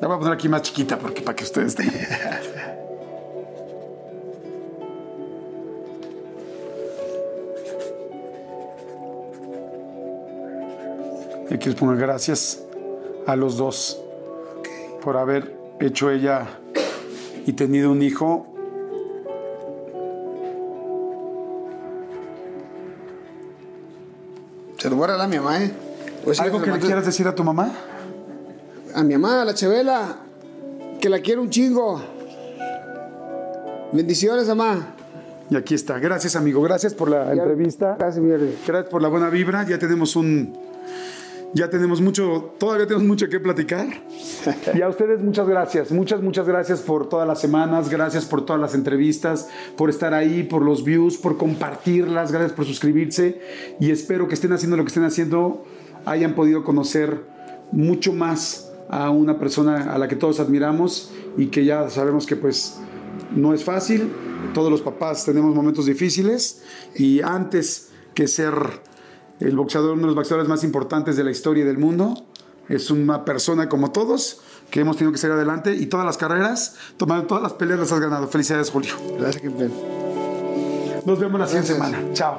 La voy a poner aquí más chiquita porque para que ustedes estén. Y aquí les pongo gracias a los dos por haber hecho ella y tenido un hijo Se lo voy a regalar a mi mamá, ¿eh? ¿Algo que le quieras decir a tu mamá? A mi mamá, a la Chabela, que la quiero un chingo. Bendiciones, mamá. Y aquí está. Gracias, amigo. Gracias por la entrevista. Gracias, mi. Gracias por la buena vibra. Ya tenemos un. Ya tenemos mucho. Todavía tenemos mucho que platicar. Y a ustedes, muchas gracias. Muchas, muchas gracias por todas las semanas. Gracias por todas las entrevistas. Por estar ahí, por los views, por compartirlas. Gracias por suscribirse. Y espero que estén haciendo lo que estén haciendo. Hayan podido conocer mucho más a una persona a la que todos admiramos y que ya sabemos que pues no es fácil, todos los papás tenemos momentos difíciles y antes que ser el boxeador, uno de los boxeadores más importantes de la historia y del mundo, es una persona como todos que hemos tenido que salir adelante y todas las carreras, tomando todas las peleas las has ganado. Felicidades, Julio. Gracias, campeón. Nos vemos la siguiente semana. Chao.